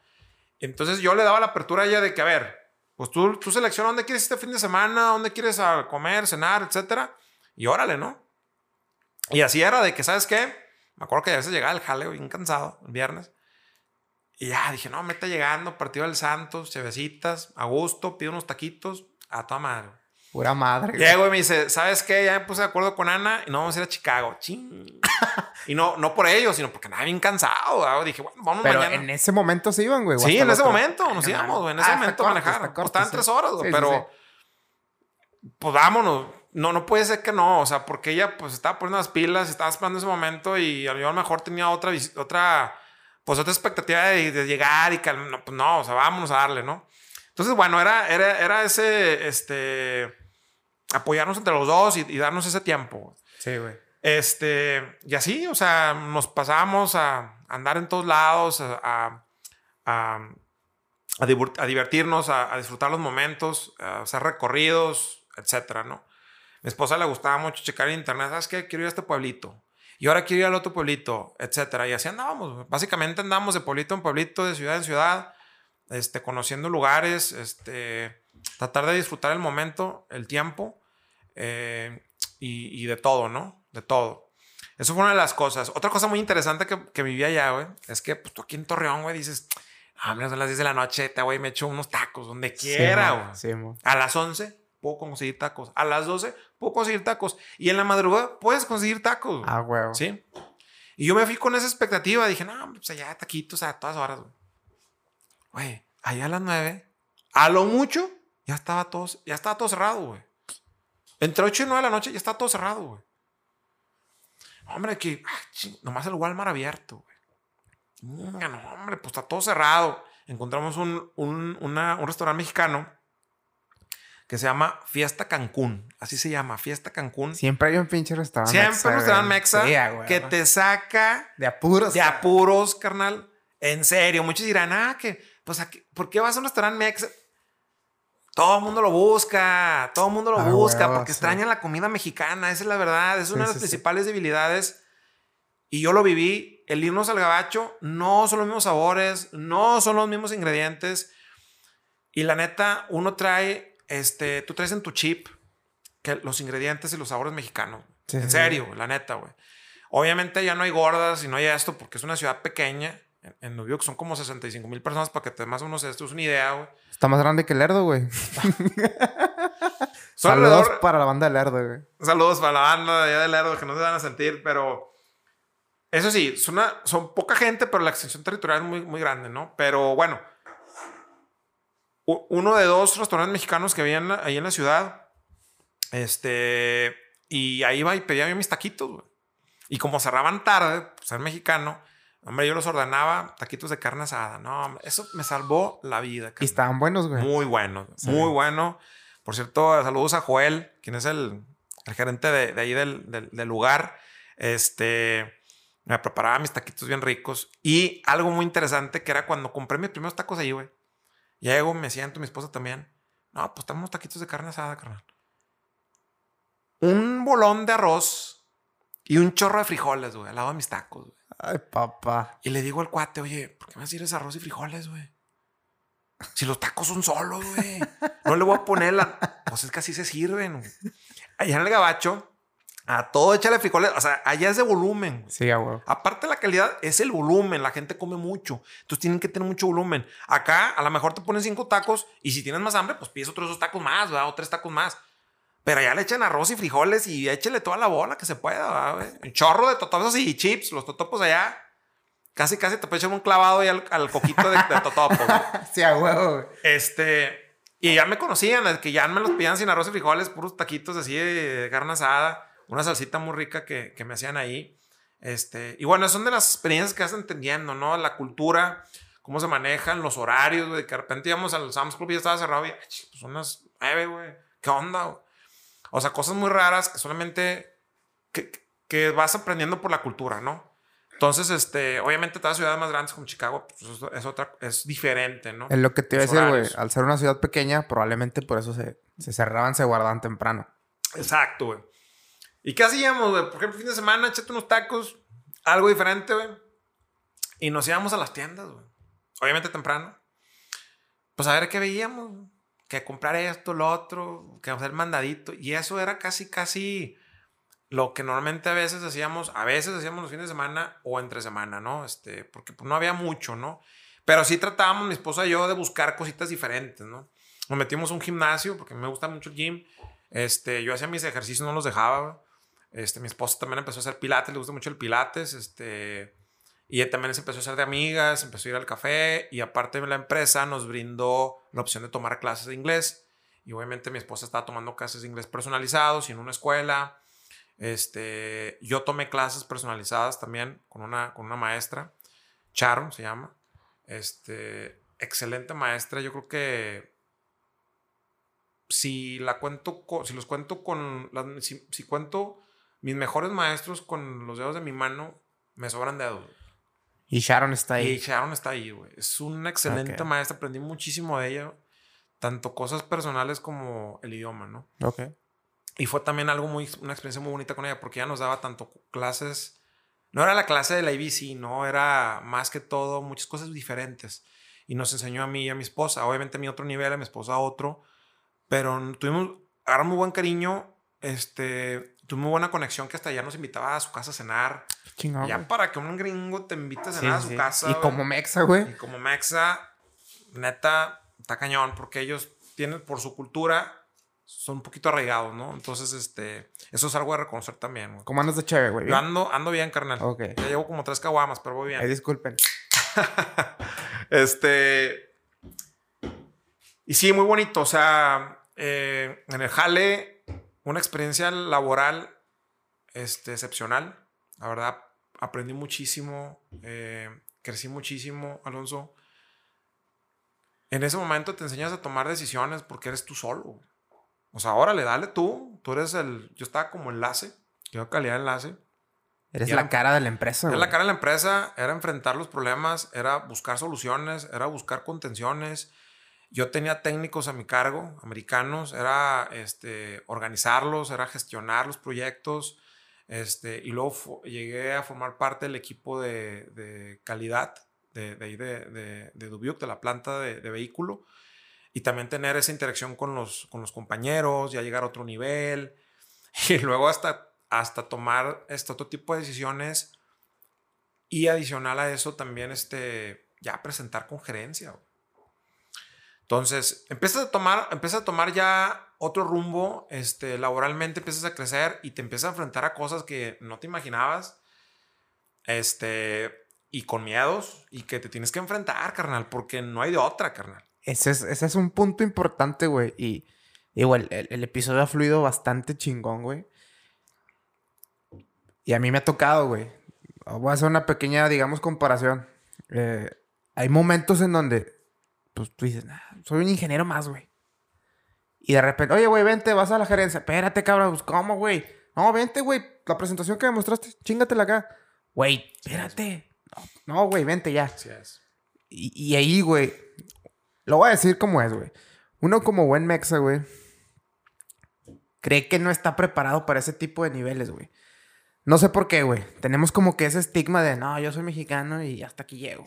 Entonces yo le daba la apertura a ella de que, a ver, pues tú, tú selecciona dónde quieres este fin de semana, dónde quieres comer, cenar, etcétera. Y órale, ¿no? Y así era de que, ¿sabes qué? Me acuerdo que a veces llegaba el jaleo bien cansado, el viernes. Y ya dije, no, me está llegando, partido del Santos, chevecitas, a gusto, pido unos taquitos, a toda madre. Pura madre. Llego y me dice, ¿sabes qué? Ya me puse de acuerdo con Ana y no vamos a ir a Chicago. Ching. *laughs* y no, no por ello, sino porque nada bien cansado. Dije, bueno, vamos pero en ese momento se iban, güey. Sí, en ese momento nos íbamos, güey. En ese ah, momento manejar. Pues, estaban tres horas, güey. pero, pues vámonos. No, no puede ser que no. O sea, porque ella, pues, estaba poniendo las pilas, estaba esperando ese momento y a lo mejor tenía otra, otra pues otra expectativa de, llegar y no, pues no, o sea, vámonos a darle, ¿no? Entonces, bueno, era, era, era ese, este, apoyarnos entre los dos y, darnos ese tiempo. Sí, güey. Este, y así, o sea, nos pasábamos a andar en todos lados, a, a, a, divertirnos, a, disfrutar los momentos, a hacer recorridos, etcétera, ¿no? Mi esposa le gustaba mucho checar en internet, ¿sabes qué? Quiero ir a este pueblito y ahora quiero ir al otro pueblito, etcétera. Y así andábamos. Básicamente andamos de pueblito en pueblito, de ciudad en ciudad, este, conociendo lugares, este, tratar de disfrutar el momento, el tiempo eh, y, y, de todo, ¿no? De todo. Eso fue una de las cosas. Otra cosa muy interesante que, que vivía allá, güey, es que pues, tú aquí en Torreón, güey, dices, ah, son las 10 de la noche, te güey, me echo unos tacos donde quiera, güey. Sí, a las 11 puedo conseguir tacos. A las 12 puedo conseguir tacos. Y en la madrugada puedes conseguir tacos. Ah, huevo. Sí. Y yo me fui con esa expectativa. Dije, no, pues allá taquitos a todas horas. Güey, allá a las 9, a lo mucho, ya estaba todo, ya estaba todo cerrado, güey. Entre 8 y 9 de la noche ya estaba todo cerrado, güey. Hombre, que nomás el Walmart abierto, güey. No, hombre, pues está todo cerrado. Encontramos un, un, un restaurante mexicano que se llama Fiesta Cancún. Así se llama, Fiesta Cancún. Siempre hay un pinche restaurante. Siempre un restaurante mexa que te saca de apuros. De apuros, carnal. En serio, muchos dirán, ah, que, pues, ¿por qué vas a un restaurante mexa? Todo el mundo lo busca, todo el mundo lo busca porque extraña la comida mexicana, esa es la verdad, es una de las principales debilidades. Y yo lo viví, el irnos al gabacho no son los mismos sabores, no son los mismos ingredientes. Y la neta, uno trae este, tú traes en tu chip que los ingredientes y los sabores mexicanos. en serio, la neta, güey. Obviamente ya no hay gordas y no hay esto porque es una ciudad pequeña. En, Nubiok son como 65 mil personas para que te más o menos esto es una idea, güey. Está más grande que Lerdo, güey. *laughs* Saludos para la banda de Lerdo, güey. Saludos para la banda de de Lerdo que no se van a sentir, pero eso sí, son, son poca gente, pero la extensión territorial es muy, muy grande, ¿no? Pero bueno, uno de dos restaurantes mexicanos que había ahí en la ciudad, este, y ahí iba y pedía mis taquitos, güey. Y como cerraban tarde, pues ser mexicano, hombre, yo los ordenaba taquitos de carne asada. No, eso me salvó la vida. Y estaban buenos, güey. Muy buenos, muy bueno. Por cierto, saludos a Joel, quien es el, el gerente de, de ahí del, del, del, lugar. Este, me preparaba mis taquitos bien ricos. Y algo muy interesante que era cuando compré mis primeros tacos ahí, güey. Llego, me siento, mi esposa también. No, pues tenemos taquitos de carne asada, carnal. Un bolón de arroz y un chorro de frijoles, güey, al lado de mis tacos, güey. Ay, papá. Y le digo al cuate, oye, ¿por qué me sirves arroz y frijoles, güey? Si los tacos son solos, güey. No le voy a poner la. Pues es que así se sirven. Allá en el gabacho, a todo échale frijoles. O sea, allá es de volumen. Sí, güey. Aparte de la calidad, es el volumen. La gente come mucho. Entonces tienen que tener mucho volumen. Acá, a lo mejor te ponen cinco tacos y si tienes más hambre, pues pides otros dos tacos más, ¿verdad? O tres tacos más. Pero allá le echan arroz y frijoles y échele toda la bola que se pueda, güey. Un chorro de totopos y chips. Los totopos allá Casi, casi te puedes echar un clavado y al, coquito de, de totopo. *laughs* sí, a huevo. Este, y ya me conocían, que ya me los pedían sin arroz y frijoles, puros taquitos así de carne asada, una salsita muy rica que, que me hacían ahí. Este, y bueno, son de las experiencias que vas entendiendo, ¿no? La cultura, cómo se manejan, los horarios, güey. Que de repente íbamos al Sam's Club y ya estaba cerrado y, pues son las nueve, güey. ¿Qué onda? O sea, cosas muy raras que solamente que, que vas aprendiendo por la cultura, ¿no? Entonces, este, obviamente todas las ciudades más grandes como Chicago pues, es otra, es diferente, ¿no? Es lo que te iba a decir, güey. Al ser una ciudad pequeña, probablemente por eso se, se cerraban, se guardaban temprano. Exacto, güey. ¿Y qué hacíamos? Por ejemplo, fin de semana, echate unos tacos, algo diferente, güey. Y nos íbamos a las tiendas, güey. Obviamente temprano. Pues a ver qué veíamos. Que comprar esto, lo otro, que hacer mandadito. Y eso era casi, casi lo que normalmente a veces hacíamos, a veces hacíamos los fines de semana o entre semana, ¿no? Este, porque pues, no había mucho, ¿no? Pero sí tratábamos, mi esposa y yo, de buscar cositas diferentes, ¿no? Nos metimos a un gimnasio, porque me gusta mucho el gym. Este, yo hacía mis ejercicios, no los dejaba. Este, mi esposa también empezó a hacer pilates, le gusta mucho el pilates. Este, y también se empezó a hacer de amigas, empezó a ir al café. Y aparte la empresa nos brindó la opción de tomar clases de inglés. Y obviamente mi esposa estaba tomando clases de inglés personalizados y en una escuela. Este, yo tomé clases personalizadas también con una, con una maestra, Charo se llama. Este, excelente maestra. Yo creo que si la cuento, si los cuento con, si, cuento mis mejores maestros con los dedos de mi mano, me sobran dedos. Y Sharon está ahí. Y Sharon está ahí, güey. Es una excelente maestra. Aprendí muchísimo de ella. Tanto cosas personales como el idioma, ¿no? Ok. Y fue también algo muy, una experiencia muy bonita con ella porque ella nos daba tanto clases, no era la clase de la IBC, no, era más que todo muchas cosas diferentes. Y nos enseñó a mí y a mi esposa, obviamente a mi otro nivel, a mi esposa a otro, pero tuvimos, ahora muy buen cariño, este, tuvimos muy buena conexión que hasta ya nos invitaba a su casa a cenar. Chingón, ya para que un gringo te invite a cenar a su casa. Y como mexa, güey. Y como mexa, neta, está cañón porque ellos tienen por su cultura son un poquito arraigados, ¿no? Entonces, este, eso es algo de reconocer también, güey. ¿Cómo andas de chévere, güey? ando, ando bien, carnal. Ok. Ya llevo como tres caguamas, pero voy bien. Ay, disculpen. *laughs* este. Y sí, muy bonito. O sea, eh, en el jale, una experiencia laboral este, excepcional. La verdad, aprendí muchísimo. Eh, crecí muchísimo, Alonso. En ese momento te enseñas a tomar decisiones porque eres tú solo. O sea, órale, dale tú. Tú eres el. Yo estaba como enlace. Yo calidad de enlace. Eres la cara de la empresa. Era la cara de la empresa. Era enfrentar los problemas. Era buscar soluciones. Era buscar contenciones. Yo tenía técnicos a mi cargo, americanos. Era este, organizarlos. Era gestionar los proyectos. Este, y luego llegué a formar parte del equipo de, de calidad de, de, de, de, Dubuque, de la planta de, vehículo y también tener esa interacción con los, con los compañeros, ya llegar a otro nivel. *laughs* Y luego hasta hasta tomar este otro tipo de decisiones y adicional a eso también este, ya presentar con gerencia. Entonces, empiezas a tomar, empiezas a tomar ya otro rumbo, este, laboralmente empiezas a crecer y te empiezas a enfrentar a cosas que no te imaginabas, este, y con miedos, y que te tienes que enfrentar, carnal, porque no hay de otra, carnal. Ese es, ese es un punto importante, güey, y igual, el, episodio ha fluido bastante chingón, güey. Y a mí me ha tocado, güey. Voy a hacer una pequeña, digamos, comparación. Eh, hay momentos en donde, pues tú dices, soy un ingeniero más, güey. Y de repente, oye, güey, vente, vas a la gerencia. Espérate, cabrón, pues, ¿cómo, güey? No, vente, güey. La presentación que me mostraste, chingatela acá. Güey, espérate. No, güey, vente ya. es. Y, y ahí, güey, lo voy a decir como es, güey. Uno como buen mexa, güey, cree que no está preparado para ese tipo de niveles, güey. No sé por qué, güey. Tenemos como que ese estigma de, no, yo soy mexicano y hasta aquí llego.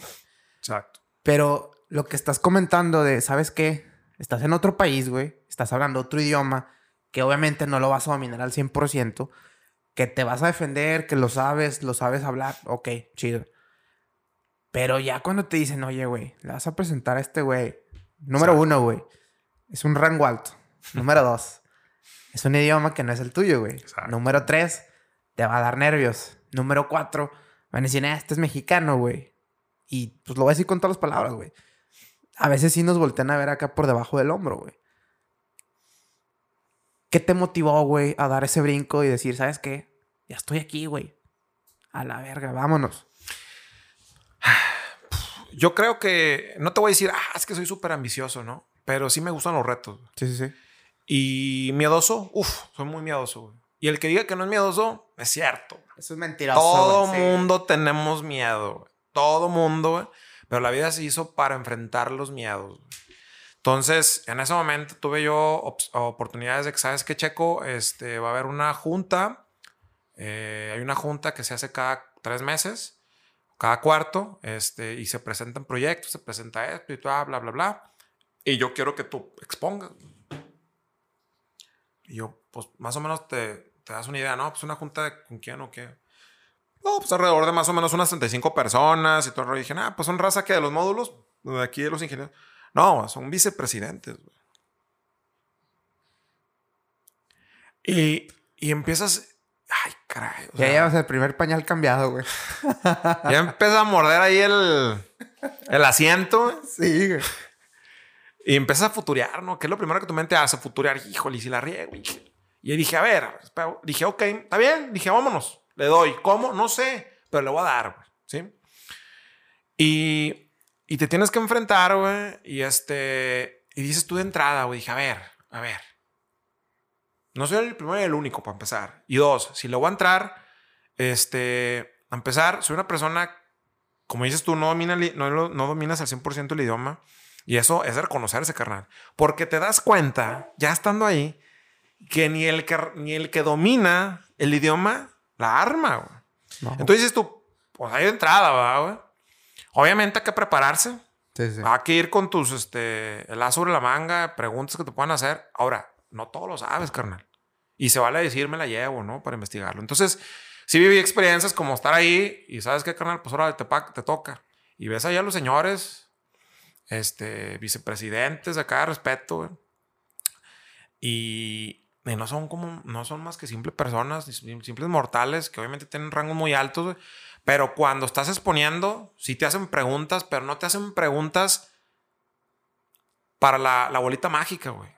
Exacto. Pero lo que estás comentando de, ¿sabes qué? Estás en otro país, güey. Estás hablando otro idioma que obviamente no lo vas a dominar al 100%. Que te vas a defender, que lo sabes, lo sabes hablar. Ok, chido. Pero ya cuando te dicen, oye, güey, le vas a presentar a este güey. Número uno, güey. Es un rango alto. Número dos. Es un idioma que no es el tuyo, güey. Número tres te va a dar nervios. Número cuatro, van a decir, ah, este es mexicano, güey. Y pues lo voy a decir con todas las palabras, güey. A veces sí nos voltean a ver acá por debajo del hombro, güey. ¿Qué te motivó, güey, a dar ese brinco y decir, ¿sabes qué? Ya estoy aquí, güey. A la verga, vámonos. Yo creo que, no te voy a decir, ah, es que soy súper ambicioso, ¿no? Pero sí me gustan los retos. Sí, sí, sí. Y miedoso, uff, soy muy miedoso, güey. Y el que diga que no es miedoso, es cierto. Eso es mentiroso. Todo mundo tenemos miedo, Todo mundo, Pero la vida se hizo para enfrentar los miedos. Entonces, en ese momento tuve yo oportunidades de que, ¿sabes qué, Checo? Este, va a haber una junta. Eh, hay una junta que se hace cada tres meses, cada cuarto, este, y se presentan proyectos, se presenta esto y todo, bla, bla, bla. Y yo quiero que tú expongas. Y yo, pues, más o menos te, te das una idea, ¿no? Pues una junta de con quién o qué. No, pues alrededor de más o menos unas 35 personas y todo. Y dije, ah, pues son raza que de los módulos, de aquí de los ingenieros. No, son vicepresidentes. Y, y empiezas. Ay, caray. ya llevas el primer pañal cambiado, güey. ya empieza a morder ahí el, el asiento. Sí, güey. Y empiezas a futurear, ¿no? ¿Qué es lo primero que tu mente hace? Futurear. Híjole, y si la riego, y dije, a ver, dije, ok, está bien. Dije, vámonos. Le doy. ¿Cómo? No sé, pero le voy a dar, ¿sí? Y, y te tienes que enfrentar, güey. Y este, y dices tú de entrada, güey. Dije, a ver, a ver. No soy el primero y el único para empezar. Y dos, si le voy a entrar, este, a empezar, soy una persona, como dices tú, no, domina, no, no dominas al 100% el idioma. Y eso es reconocerse, carnal. Porque te das cuenta, ya estando ahí, que ni el que, ni el que domina el idioma la arma, Entonces dices tú, pues hay entrada, güey? Obviamente hay que prepararse. Hay que ir con tus, este, el sobre la manga, preguntas que te puedan hacer. Ahora, no todo lo sabes, carnal. Y se vale decir, me la llevo, ¿no? Para investigarlo. Entonces, sí viví experiencias como estar ahí y sabes qué, carnal, pues ahora te, te toca. Y ves allá a los señores, este, vicepresidentes de acá, respeto, güey. Y, no son como, no son más que simples personas, simples mortales que obviamente tienen rangos muy altos, Pero cuando estás exponiendo, sí te hacen preguntas, pero no te hacen preguntas para la, la bolita mágica, güey.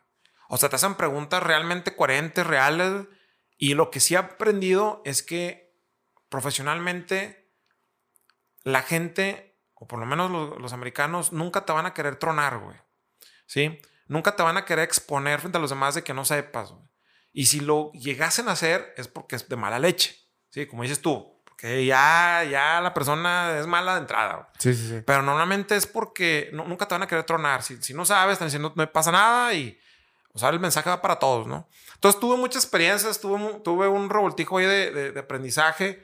O sea, te hacen preguntas realmente coherentes, reales. Y lo que sí he aprendido es que profesionalmente la gente, o por lo menos los, los americanos, nunca te van a querer tronar, güey. ¿Sí? Nunca te van a querer exponer frente a los demás de que no sepas, güey. Y si lo llegasen a hacer es porque es de mala leche. Sí, como dices tú, porque ya, ya la persona es mala de entrada. Sí, sí, sí. Pero normalmente es porque nunca te van a querer tronar. Si, si no sabes, están diciendo no pasa nada y o sea, el mensaje va para todos, ¿no? Entonces tuve muchas experiencias, tuve, tuve un revoltijo ahí de, de, aprendizaje.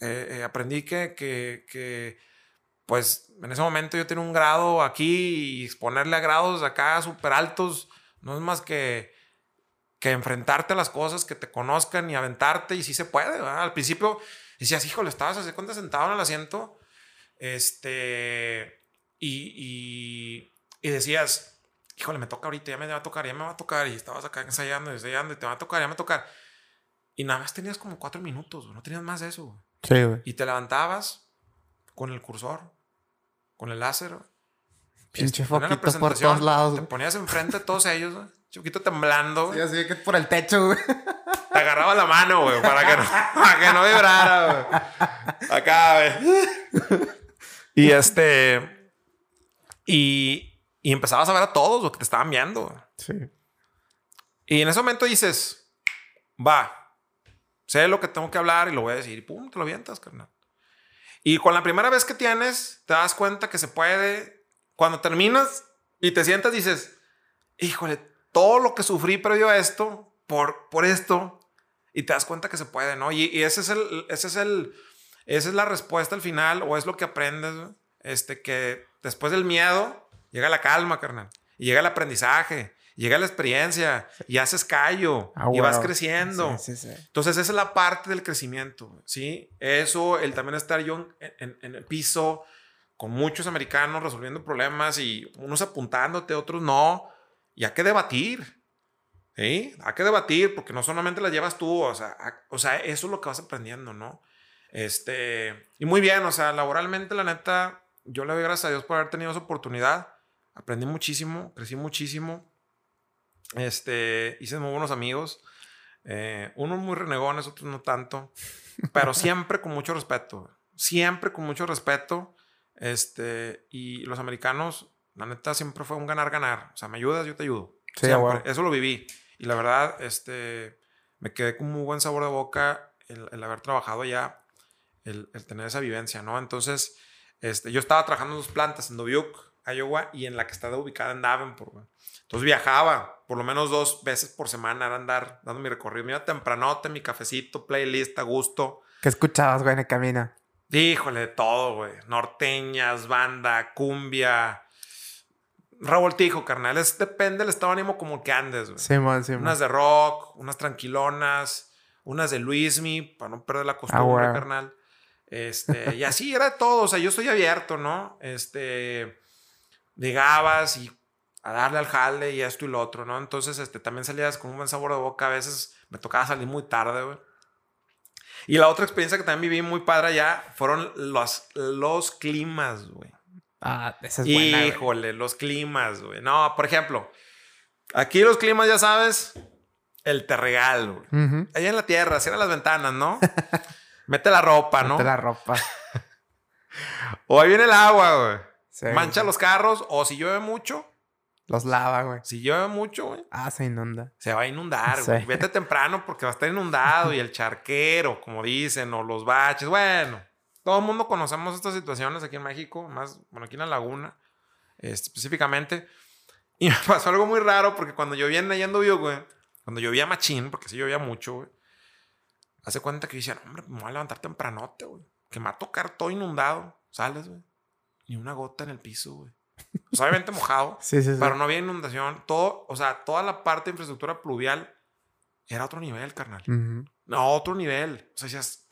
Eh, eh, aprendí que, que, que, pues, en ese momento yo tenía un grado aquí y exponerle a grados acá súper altos no es más que que enfrentarte a las cosas, que te conozcan y aventarte, y sí se puede. Al principio decías, híjole, estabas hace cuenta sentado en el asiento, este, y, y, decías, híjole, me toca ahorita, ya me va a tocar, ya me va a tocar, y estabas acá ensayando, ensayando, y te va a tocar, ya me va a tocar. Y nada más tenías como cuatro minutos, no tenías más de eso. Sí, güey. Y te levantabas con el cursor, con el láser, Pinche este, foquito por todos lados. Te ponías enfrente de todos ellos, güey. Chiquito temblando, Sí, así que por el techo, güey. Te agarraba la mano, güey, para que no, *laughs* para que no vibrara, güey. Acá, güey. Y este. Y, y empezabas a ver a todos lo que te estaban viendo. Sí. Y en ese momento dices, va, sé lo que tengo que hablar y lo voy a decir. Y pum, te lo avientas, carnal. Y con la primera vez que tienes, te das cuenta que se puede. Cuando terminas y te sientas, dices, híjole, todo lo que sufrí previo a esto, por, por esto, y te das cuenta que se puede, ¿no? Y, ese es el, ese es el, esa es la respuesta al final, o es lo que aprendes, este, que después del miedo llega la calma, carnal, y llega el aprendizaje, llega la experiencia, y haces callo, ah, y vas creciendo. Entonces, esa es la parte del crecimiento, ¿sí? Eso, el también estar yo en, en el piso con muchos americanos resolviendo problemas y unos apuntándote, otros no y hay que debatir. ¿Sí? Hay que debatir porque no solamente las llevas tú, o sea, o sea, eso es lo que vas aprendiendo, ¿no? Este, y muy bien, o sea, laboralmente, la neta, yo le doy gracias a Dios por haber tenido esa oportunidad. Aprendí muchísimo, crecí muchísimo. Este, hice muy buenos amigos. Eh, unos muy renegones, otros no tanto. Pero siempre con mucho respeto. Siempre con mucho respeto. Este, y los americanos la neta siempre fue un ganar-ganar. O sea, me ayudas, yo te ayudo. Sí, Eso lo viví. Y la verdad, este, me quedé con muy buen sabor de boca el, haber trabajado ya, el, tener esa vivencia, ¿no? Entonces, este, yo estaba trabajando en dos plantas, en Dubuque, Iowa, y en la que estaba ubicada en Davenport, Entonces viajaba, por lo menos dos veces por semana, a andar dando mi recorrido. Me iba tempranote, mi cafecito, playlist, a gusto. ¿Qué escuchabas, güey, en el camino? Híjole, de todo, güey. Norteñas, banda, cumbia, revoltijo, carnal. Es, depende del estado de ánimo como que andes, güey. Sí, man, sí, Unas de rock, unas tranquilonas, unas de Luismi, para no perder la ah, costumbre, carnal. Este, y así era todo. O sea, yo estoy abierto, ¿no? Este, llegabas y a darle al jale y esto y lo otro, ¿no? Entonces, este, también salías con un buen sabor de boca. A veces me tocaba salir muy tarde, güey. Y la otra experiencia que también viví muy padre allá fueron los, los climas, güey. Ah, esa es buena. Híjole, los climas, güey. No, por ejemplo, aquí los climas, ya sabes, el te regalo. Allá en la tierra, cierra las ventanas, ¿no? *laughs* Mete la ropa, ¿no? Mete la ropa. *laughs* o ahí viene el agua, güey. Mancha los carros, o si llueve mucho. Los lava, güey. Si llueve mucho, güey. Ah, se inunda. Se va a inundar, güey. Vete temprano porque va a estar inundado y el charquero, como dicen, o los baches. Bueno, todo el mundo conocemos estas situaciones aquí en México, más, bueno, aquí en la laguna, este, específicamente. Y me *laughs* pasó algo muy raro porque cuando llovía en Vio, güey, cuando llovía machín, porque sí llovía mucho, güey, hace cuenta que decían, hombre, me voy a levantar tempranote, güey, que me va a tocar todo inundado. Sales, güey, ni una gota en el piso, güey. Pues, obviamente mojado, *laughs* sí, sí, sí. pero no había inundación. Todo, o sea, toda la parte de infraestructura pluvial era otro nivel, carnal. No, otro nivel. O sea, decías,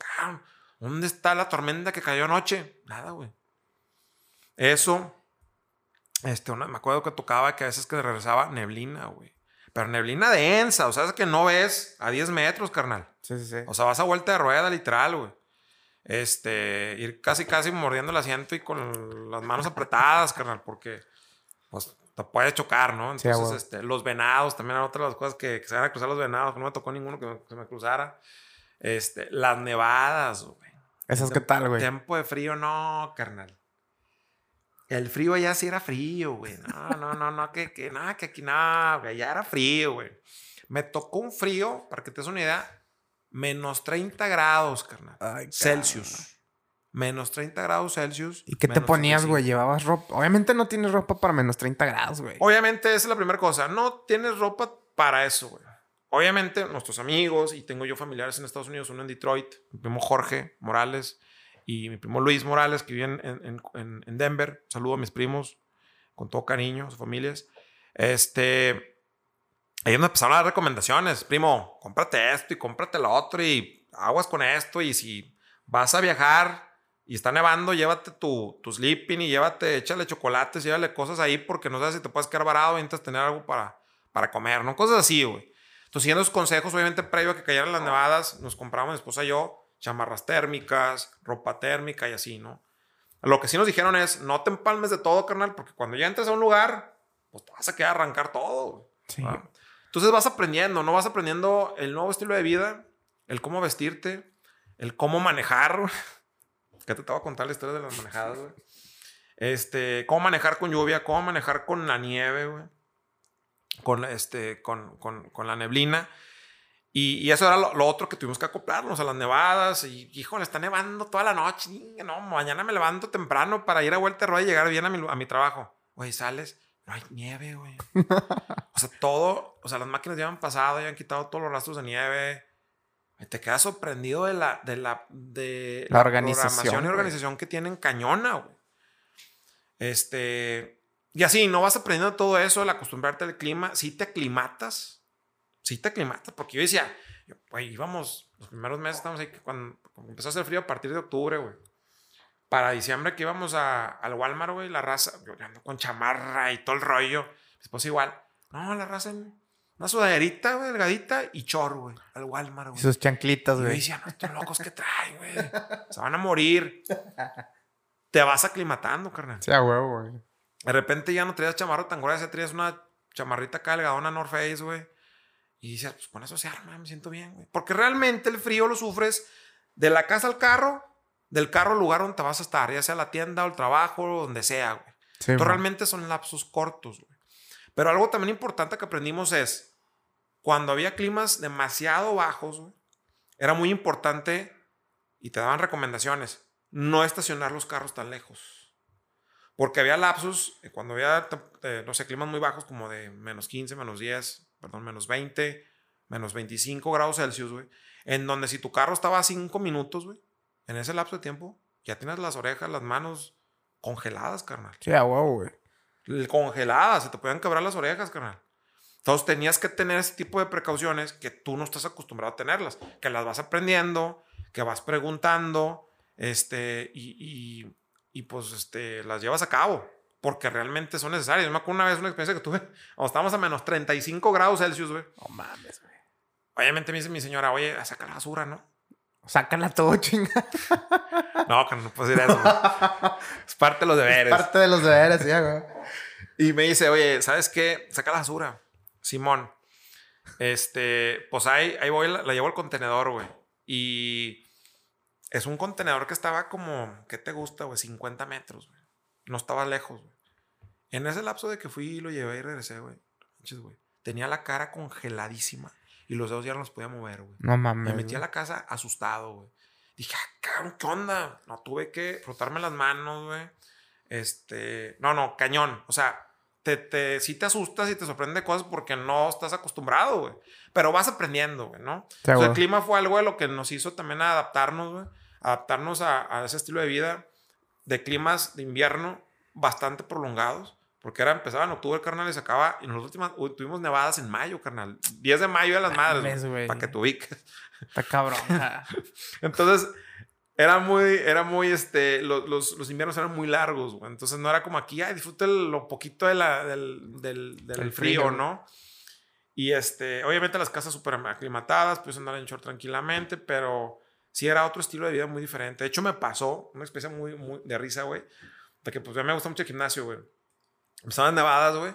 ¿Dónde está la tormenta que cayó anoche? Nada, güey. Eso, este, me acuerdo que tocaba que a veces que regresaba neblina, güey. Pero neblina densa, o sea, es que no ves a 10 metros, carnal. Sí, sí, sí. O sea, vas a vuelta de rueda, literal, güey. Este, ir casi, casi mordiendo el asiento y con las manos apretadas, carnal, porque, pues, te puede chocar, ¿no? Entonces, este, los venados también eran otras de las cosas que, se van a cruzar los venados, no me tocó ninguno que, que se me cruzara. Este, las nevadas, güey. ¿Esas qué tal, güey? Tiempo de frío, no, carnal. El frío allá sí era frío, güey. No, no, no, no, que, que, nada, que aquí nada, güey. Allá era frío, güey. Me tocó un frío, para que te des una idea, menos 30 grados, carnal. Celsius. Menos 30 grados Celsius. ¿Y qué te ponías, güey? ¿Llevabas ropa? Obviamente no tienes ropa para menos 30 grados, güey. Obviamente esa es la primera cosa. No tienes ropa para eso, güey. Obviamente, nuestros amigos, y tengo yo familiares en Estados Unidos, uno en Detroit, mi primo Jorge Morales y mi primo Luis Morales, que viven en, en, en Denver. Saludo a mis primos con todo cariño, sus familias. Este, ahí me empezaron a dar recomendaciones. Primo, cómprate esto y cómprate lo otro y aguas con esto. Y si vas a viajar y está nevando, llévate tu, tu sleeping y llévate, échale chocolates, llévale cosas ahí porque no sabes si te puedes quedar varado y necesitas tener algo para, para comer, ¿no? Cosas así, güey. Entonces, siguiendo los consejos, obviamente, previo a que cayeran las nevadas, nos compramos mi esposa y yo chamarras térmicas, ropa térmica y así, ¿no? Lo que sí nos dijeron es, no te empalmes de todo, carnal, porque cuando ya entres a un lugar, pues te vas a quedar a arrancar todo. Sí. Entonces vas aprendiendo, ¿no? Vas aprendiendo el nuevo estilo de vida, el cómo vestirte, el cómo manejar. ¿Qué te estaba a contar la historia de las manejadas, güey? Este, cómo manejar con lluvia, cómo manejar con la nieve, güey. Con, este, con, con, con la neblina. Y, eso era lo, otro que tuvimos que acoplarnos a las nevadas. Y, híjole, está nevando toda la noche. No, mañana me levanto temprano para ir a vuelta rueda y llegar bien a mi, a mi trabajo. Güey, sales, no hay nieve, güey. *laughs* o sea, todo, o sea, las máquinas ya han pasado, ya han quitado todos los rastros de nieve. Te quedas sorprendido de la, de la, de la, organización, y organización que tienen cañona, güey. Este, y así, no vas aprendiendo todo eso, el acostumbrarte al clima. Si te aclimatas, sí te aclimatas, porque yo decía, güey, íbamos, los primeros meses estamos ahí, cuando, empezó a hacer frío a partir de octubre, güey. Para diciembre que íbamos a, al Walmart, güey, la raza, yo ando con chamarra y todo el rollo. Después igual, no, la raza, una sudaderita, güey, delgadita y chor, güey, al Walmart, güey. Sus chanclitas, güey. Y yo decía, no, estos locos que traen, güey. Se van a morir. *laughs* Te vas aclimatando, carnal. Sí, a huevo, güey. De repente ya no traías chamarra tan gruesa, traías una chamarrita una North Face, güey. Y dices, pues con eso se arma, me siento bien, güey. Porque realmente el frío lo sufres de la casa al carro, del carro al lugar donde te vas a estar, ya sea la tienda o el trabajo o donde sea, güey. Entonces realmente son lapsos cortos, güey. Pero algo también importante que aprendimos es, cuando había climas demasiado bajos, güey, era muy importante y te daban recomendaciones, no estacionar los carros tan lejos. Porque había lapsos, eh, cuando había, eh, no sé, climas muy bajos como de menos 15, menos 10, perdón, menos 20, menos 25 grados Celsius, güey. En donde si tu carro estaba a 5 minutos, güey, en ese lapso de tiempo, ya tienes las orejas, las manos congeladas, carnal. Sí, a güey. Congeladas, se te pueden quebrar las orejas, carnal. Entonces tenías que tener ese tipo de precauciones que tú no estás acostumbrado a tenerlas, que las vas aprendiendo, que vas preguntando, este, y, y, y pues, este, las llevas a cabo porque realmente son necesarias. Yo me acuerdo una vez una experiencia que tuve, *laughs* cuando estábamos a menos 35 grados Celsius, güey. No mames, güey. Obviamente me dice mi señora, oye, saca la basura, ¿no? Sácala todo, *laughs* chinga. No, que no puedo decir eso. es parte de los deberes. Es parte de los deberes, sí, güey. Y me dice, oye, ¿sabes qué? Saca la basura. Simón. Este, pues ahí, ahí voy, la, la llevo al contenedor, güey. Y es un contenedor que estaba como, ¿qué te gusta, güey? 50 metros, güey. No estaba lejos, güey. En ese lapso de que fui y lo llevé y regresé, güey. Tenía la cara congeladísima y los dedos ya no los podía mover, güey. No mames. Me metí a la casa asustado, güey. Dije, ah, cabrón, ¿qué onda? No tuve que frotarme las manos, güey. Este, no, no, cañón. O sea, te, te, sí te asustas y te sorprende cosas porque no estás acostumbrado, güey. Pero vas aprendiendo, güey, ¿no? el clima fue algo de lo que nos hizo también adaptarnos, güey. Adaptarnos a, a ese estilo de vida de climas de invierno bastante prolongados. Porque era, empezaba en octubre, carnal, y se acaba. Y nosotros tuvimos nevadas en mayo, carnal. 10 de mayo de las madres. Para que te ubiques. Está cabrón. *laughs* Entonces, era muy, era muy, este, los, los, inviernos eran muy largos, güey. Entonces, no era como aquí, ay, disfrute lo poquito de la, del, del, del frío, ¿no? Y este, obviamente las casas súper aclimatadas, pues andar en short tranquilamente, pero sí era otro estilo de vida muy diferente. De hecho, me pasó una especie muy, muy de risa, güey, de que pues a mí me gusta mucho el gimnasio, güey. Estaban nevadas, güey.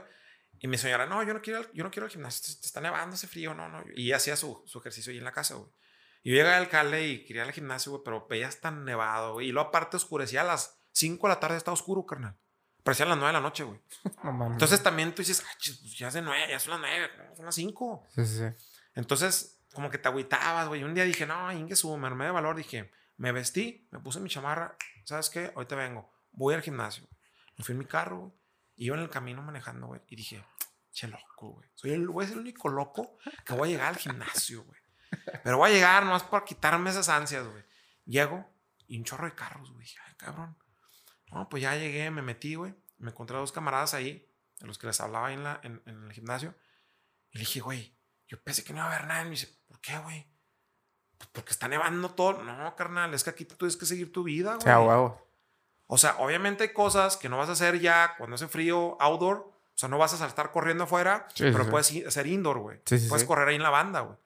Y mi señora, no, yo no quiero, yo no quiero el gimnasio, te está nevando, hace frío, no, no. Y hacía su, su ejercicio ahí en la casa, güey. Y yo llegué al calle y quería ir al gimnasio, güey, pero veías tan nevado, güey. Y luego aparte oscurecía a las 5 de la tarde, estaba oscuro, carnal. Parecía a las 9 de la noche, güey. *laughs* Entonces también tú dices, pues ya, es de 9, ya son las 9, son las 5. Sí, sí. Entonces como que te agüitabas, güey. Un día dije, no, Inge, su me armé de valor. Dije, me vestí, me puse mi chamarra. ¿Sabes qué? Hoy te vengo. Voy al gimnasio. Me fui en mi carro, güey. Iba en el camino manejando, güey. Y dije, che loco, güey. Soy el, ser el único loco que voy a llegar al gimnasio, güey. Pero voy a llegar nomás por quitarme esas ansias, güey. Llego y un chorro de carros, güey. Ay, cabrón. No, pues ya llegué, me metí, güey. Me encontré a dos camaradas ahí, de los que les hablaba ahí en, la, en, en el gimnasio. Y le dije, güey, yo pensé que no iba a haber nada. Y me dice, ¿por qué, güey? Pues porque está nevando todo. No, carnal, es que aquí tú tienes que seguir tu vida, güey. O O sea, obviamente hay cosas que no vas a hacer ya cuando hace frío outdoor. O sea, no vas a estar corriendo afuera, pero puedes hacer indoor, güey. puedes correr ahí en la banda, güey.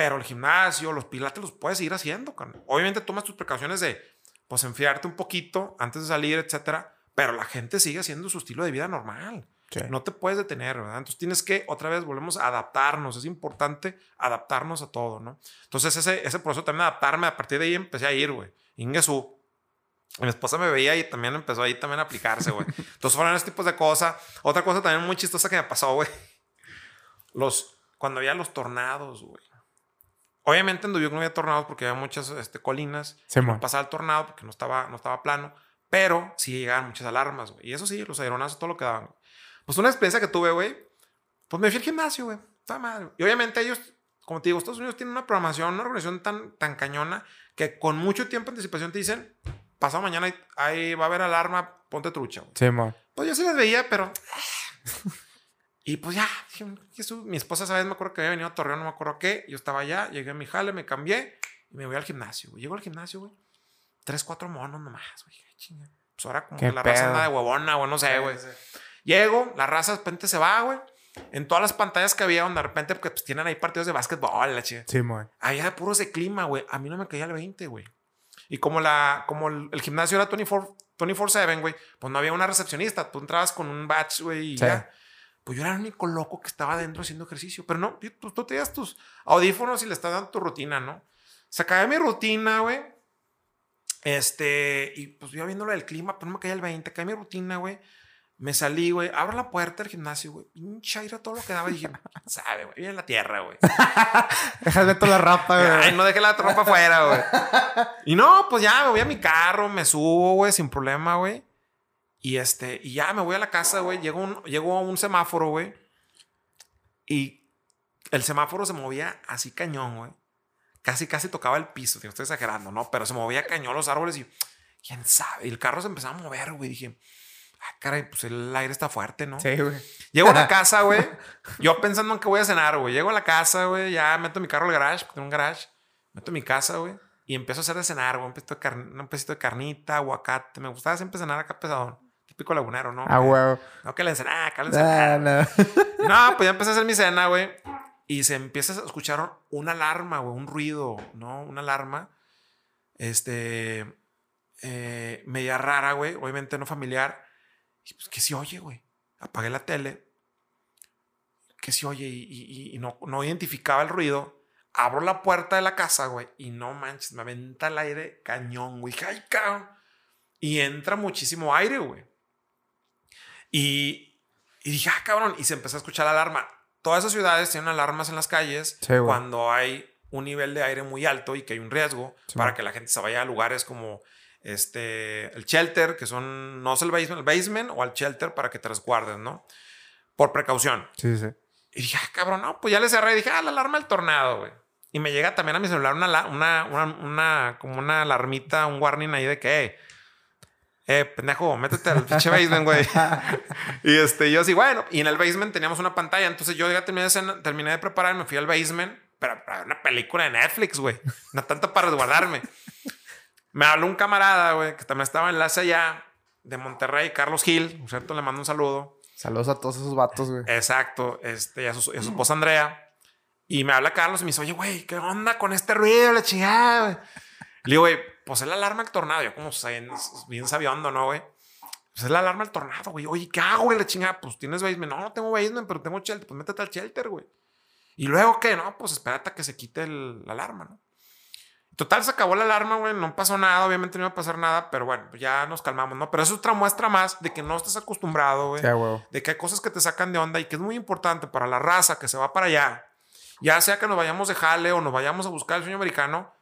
Pero el gimnasio, los pilates los puedes seguir haciendo, carnal. Obviamente tomas tus precauciones de, pues, enfriarte un poquito antes de salir, etcétera. Pero la gente sigue haciendo su estilo de vida normal. No te puedes detener, ¿verdad? Entonces tienes que, otra vez, volvemos a adaptarnos. Es importante adaptarnos a todo, ¿no? Entonces ese, ese proceso también de adaptarme, a partir de ahí empecé a ir, güey. Ingesú. Mi esposa me veía y también empezó ahí también a aplicarse, güey. *laughs* Entonces fueron esos tipos de cosas. Otra cosa también muy chistosa que me pasó, güey. Los, cuando había los tornados, güey. Obviamente en Dubuque no había tornados porque había muchas este, colinas. Se no pasaba el tornado porque no estaba, no estaba plano. Pero sí llegaban muchas alarmas, güey. Y eso sí, los aeronazos, todo lo que daban. Pues una experiencia que tuve, güey, pues me fui al gimnasio, güey. Está madre. Y obviamente ellos, como te digo, Estados Unidos tienen una programación, una organización tan, tan cañona que con mucho tiempo de anticipación te dicen, pasado mañana ahí va a haber alarma, ponte trucha. Güey. Sí, man. Pues yo sí las veía, pero... y pues ya, mi esposa, ¿sabes? Me acuerdo que había venido a Torreón, no me acuerdo qué. Yo estaba allá, llegué a mi jale, me cambié y me voy al gimnasio, güey. Llego al gimnasio, güey. Tres, cuatro monos nomás, güey. Pues ahora como que la raza anda de huevona, güey, no sé, güey. Llego, la raza de repente se va, güey. En todas las pantallas que había, donde de repente porque, pues, tienen ahí partidos de básquetbol, la chica. Sí, güey. Había puros de clima, güey. A mí no me caía el 20, güey. Y como, la, como el, gimnasio era 24-7, güey, pues no había una recepcionista. Tú entrabas con un batch, güey, y ya. Pues yo era el único loco que estaba adentro haciendo ejercicio. Pero no, tú, tú te tus audífonos y le estás dando tu rutina, ¿no? Se acabé mi rutina, güey. Este, y pues yo viéndolo del clima, pues no me caía el 20, caí mi rutina, güey. Me salí, güey. Abro la puerta del gimnasio, güey. Pincha ir todo lo que daba. Y dije, sabe, güey. Viene en la tierra, güey. *laughs* Déjame toda la ropa, güey. Ay, no dejé la ropa afuera, güey. Y no, pues ya me voy a mi carro, me subo, güey, sin problema, güey. Y este, y ya me voy a la casa, güey. Llego, un, llego a un semáforo, güey. Y el semáforo se movía así cañón, güey. Casi, casi tocaba el piso. Tío, estoy exagerando, ¿no? Pero se movía cañón los árboles y quién sabe. Y el carro se empezaba a mover, güey. Dije, ah, caray, pues el aire está fuerte, ¿no? Sí, güey. Llego a la *laughs* casa, güey. yo pensando en que voy a cenar, güey. Llego a la casa, güey. Ya meto mi carro al garage, porque tengo un garage. Meto mi casa, güey. Y empiezo a hacer de cenar, güey. Un pedacito de, un pedacito de carnita, aguacate. Me gustaba siempre cenar acá pesadón. Típico lagunero, ¿no? Ah, güey. No, que la ensenada, acá la ensenada. no. no, pues ya empecé a hacer mi cena, güey. Y se empieza a escuchar una alarma, güey. Un ruido, ¿no? Una alarma. Este... Eh, media rara, güey. Obviamente no familiar. Y pues, ¿qué se oye, güey? Apagué la tele. ¿Qué se oye? Y, no, no identificaba el ruido. Abro la puerta de la casa, güey. Y no manches, me aventa el aire cañón, güey. ¡Ay, cabrón! Y entra muchísimo aire, güey. Y, y dije, ah, cabrón. Y se empezó a escuchar la alarma. Todas esas ciudades tienen alarmas en las calles cuando hay un nivel de aire muy alto y que hay un riesgo para que la gente se vaya a lugares como este, el shelter, que son, no es el basement, el basement o al shelter para que te resguardes, ¿no? Por precaución. Sí, sí. Y dije, ah, cabrón, no, pues ya le cerré. Y dije, ah, la alarma del tornado, güey. Y me llega también a mi celular una, una, una, como una alarmita, un warning ahí de que, eh, pendejo, métete al pinche basement, güey. *laughs* y este, yo así, bueno, y en el basement teníamos una pantalla. Entonces yo ya terminé de, terminé de preparar, me fui al basement, pero para una película de Netflix, güey. No tanto para resguardarme. Me habló un camarada, güey, que también estaba en enlace allá de Monterrey, Carlos Gil, ¿cierto? Le mando un saludo. Saludos a todos esos vatos, güey. Exacto, este, y a su, esposa Andrea. Y me habla Carlos y me dice, oye, güey, ¿qué onda con este ruido, la chingada, güey? Le digo, güey, pues es la alarma del tornado. Yo como bien, bien sabiondo, ¿no, güey? Pues es la alarma del tornado, güey. Oye, ¿qué hago, güey, la chingada? Pues tienes basement. No, no tengo basement, pero tengo shelter. Pues métete al shelter, güey. Y luego, ¿qué? No, pues espérate a que se quite la alarma, ¿no? Total, se acabó la alarma, güey. No pasó nada. Obviamente no iba a pasar nada, pero bueno, pues ya nos calmamos, ¿no? Pero eso es otra muestra más de que no estás acostumbrado, güey. De que hay cosas que te sacan de onda y que es muy importante para la raza que se va para allá. Ya sea que nos vayamos de jale o nos vayamos a buscar el sueño americano,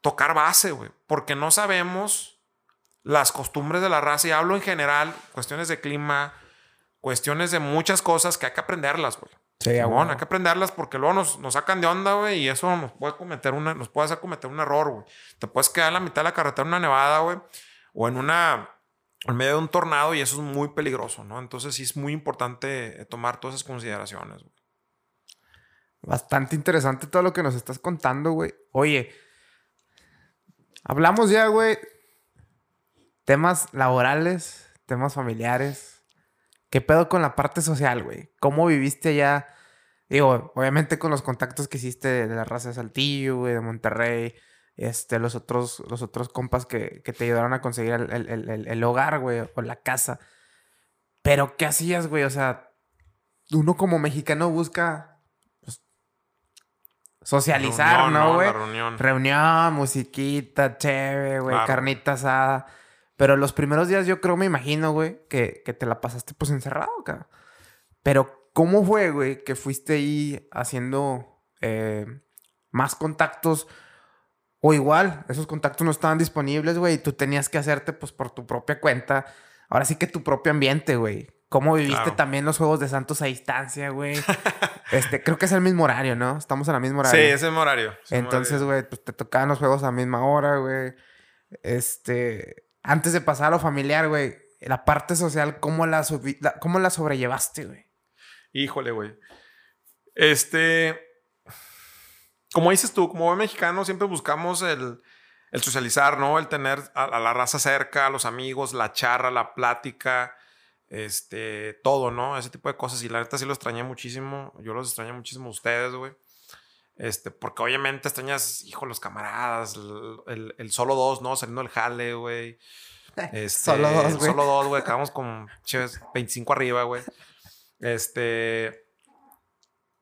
tocar base, güey. Porque no sabemos las costumbres de la raza. Y hablo en general, cuestiones de clima, cuestiones de muchas cosas que hay que aprenderlas, güey. Sí, bueno, hay que aprenderlas porque luego nos, nos sacan de onda, güey, y eso nos puede cometer una, nos puede hacer cometer un error, güey. Te puedes quedar en la mitad de la carretera en una nevada, güey, o en una, en medio de un tornado y eso es muy peligroso, ¿no? Entonces sí es muy importante tomar todas esas consideraciones, güey. Bastante interesante todo lo que nos estás contando, güey. Oye, hablamos ya, güey, temas laborales, temas familiares. ¿Qué pedo con la parte social, güey? ¿Cómo viviste ya? Digo, obviamente con los contactos que hiciste de la raza de Saltillo, güey, de Monterrey, este, los otros, los otros compas que, te ayudaron a conseguir el, hogar, güey, o la casa. Pero, ¿qué hacías, güey? O sea, uno como mexicano busca socializar, ¿no, güey? reunión. reunión, musiquita, chévere, güey, carnita asada. Pero los primeros días yo creo, me imagino, güey, que, te la pasaste pues encerrado, cara. Pero, ¿cómo fue, güey, que fuiste ahí haciendo eh, más contactos? O igual, esos contactos no estaban disponibles, güey, y tú tenías que hacerte, pues, por tu propia cuenta. Ahora sí que tu propio ambiente, güey. ¿Cómo viviste también los Juegos de Santos a distancia, güey? *laughs* este, creo que es el mismo horario, ¿no? Estamos en la misma horario. Sí, es el mismo horario. Entonces, güey, pues te tocaban los juegos a la misma hora, güey. Este, antes de pasar a lo familiar, güey, la parte social, ¿cómo la, cómo la sobrellevaste, güey? Híjole, güey. Este, como dices tú, como buen mexicano, siempre buscamos el, socializar, ¿no? El tener a, la raza cerca, a los amigos, la charra, la plática, este, todo, ¿no? Ese tipo de cosas. Y la neta sí lo extrañé muchísimo. Yo los extrañé muchísimo a ustedes, güey. Este, porque obviamente extrañas, hijo, los camaradas, el, solo dos, ¿no? Saliendo del jale, güey. *laughs* Este, solo dos, güey. Solo dos, güey. *laughs* Acabamos con 25 arriba, güey. Este.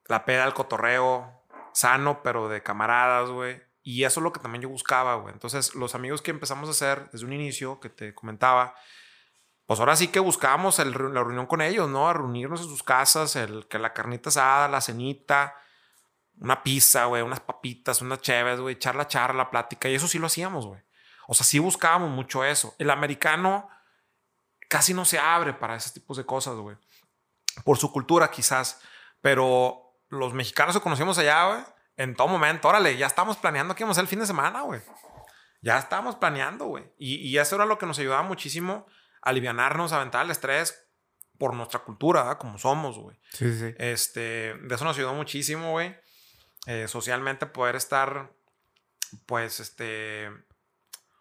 La peda, el cotorreo, sano, pero de camaradas, güey. Y eso es lo que también yo buscaba, güey. Entonces, los amigos que empezamos a hacer desde un inicio, que te comentaba, pues ahora sí que buscábamos la reunión con ellos, ¿no? A reunirnos en sus casas, el que la carnita asada, la cenita, una pizza, güey, unas papitas, unas chéves, güey, charla, la plática. Y eso sí lo hacíamos, güey. O sea, sí buscábamos mucho eso. El americano casi no se abre para ese tipos de cosas, güey. Por su cultura, quizás. Pero los mexicanos que conocimos allá, güey, en todo momento, órale, ya estamos planeando qué vamos a hacer el fin de semana, güey. Ya estábamos planeando, güey. Y, y, eso era lo que nos ayudaba muchísimo alivianarnos, aventar el estrés por nuestra cultura, ¿verdad? Como somos, güey. Sí, sí. Este, de eso nos ayudó muchísimo, güey. Eh, socialmente poder estar, pues, este,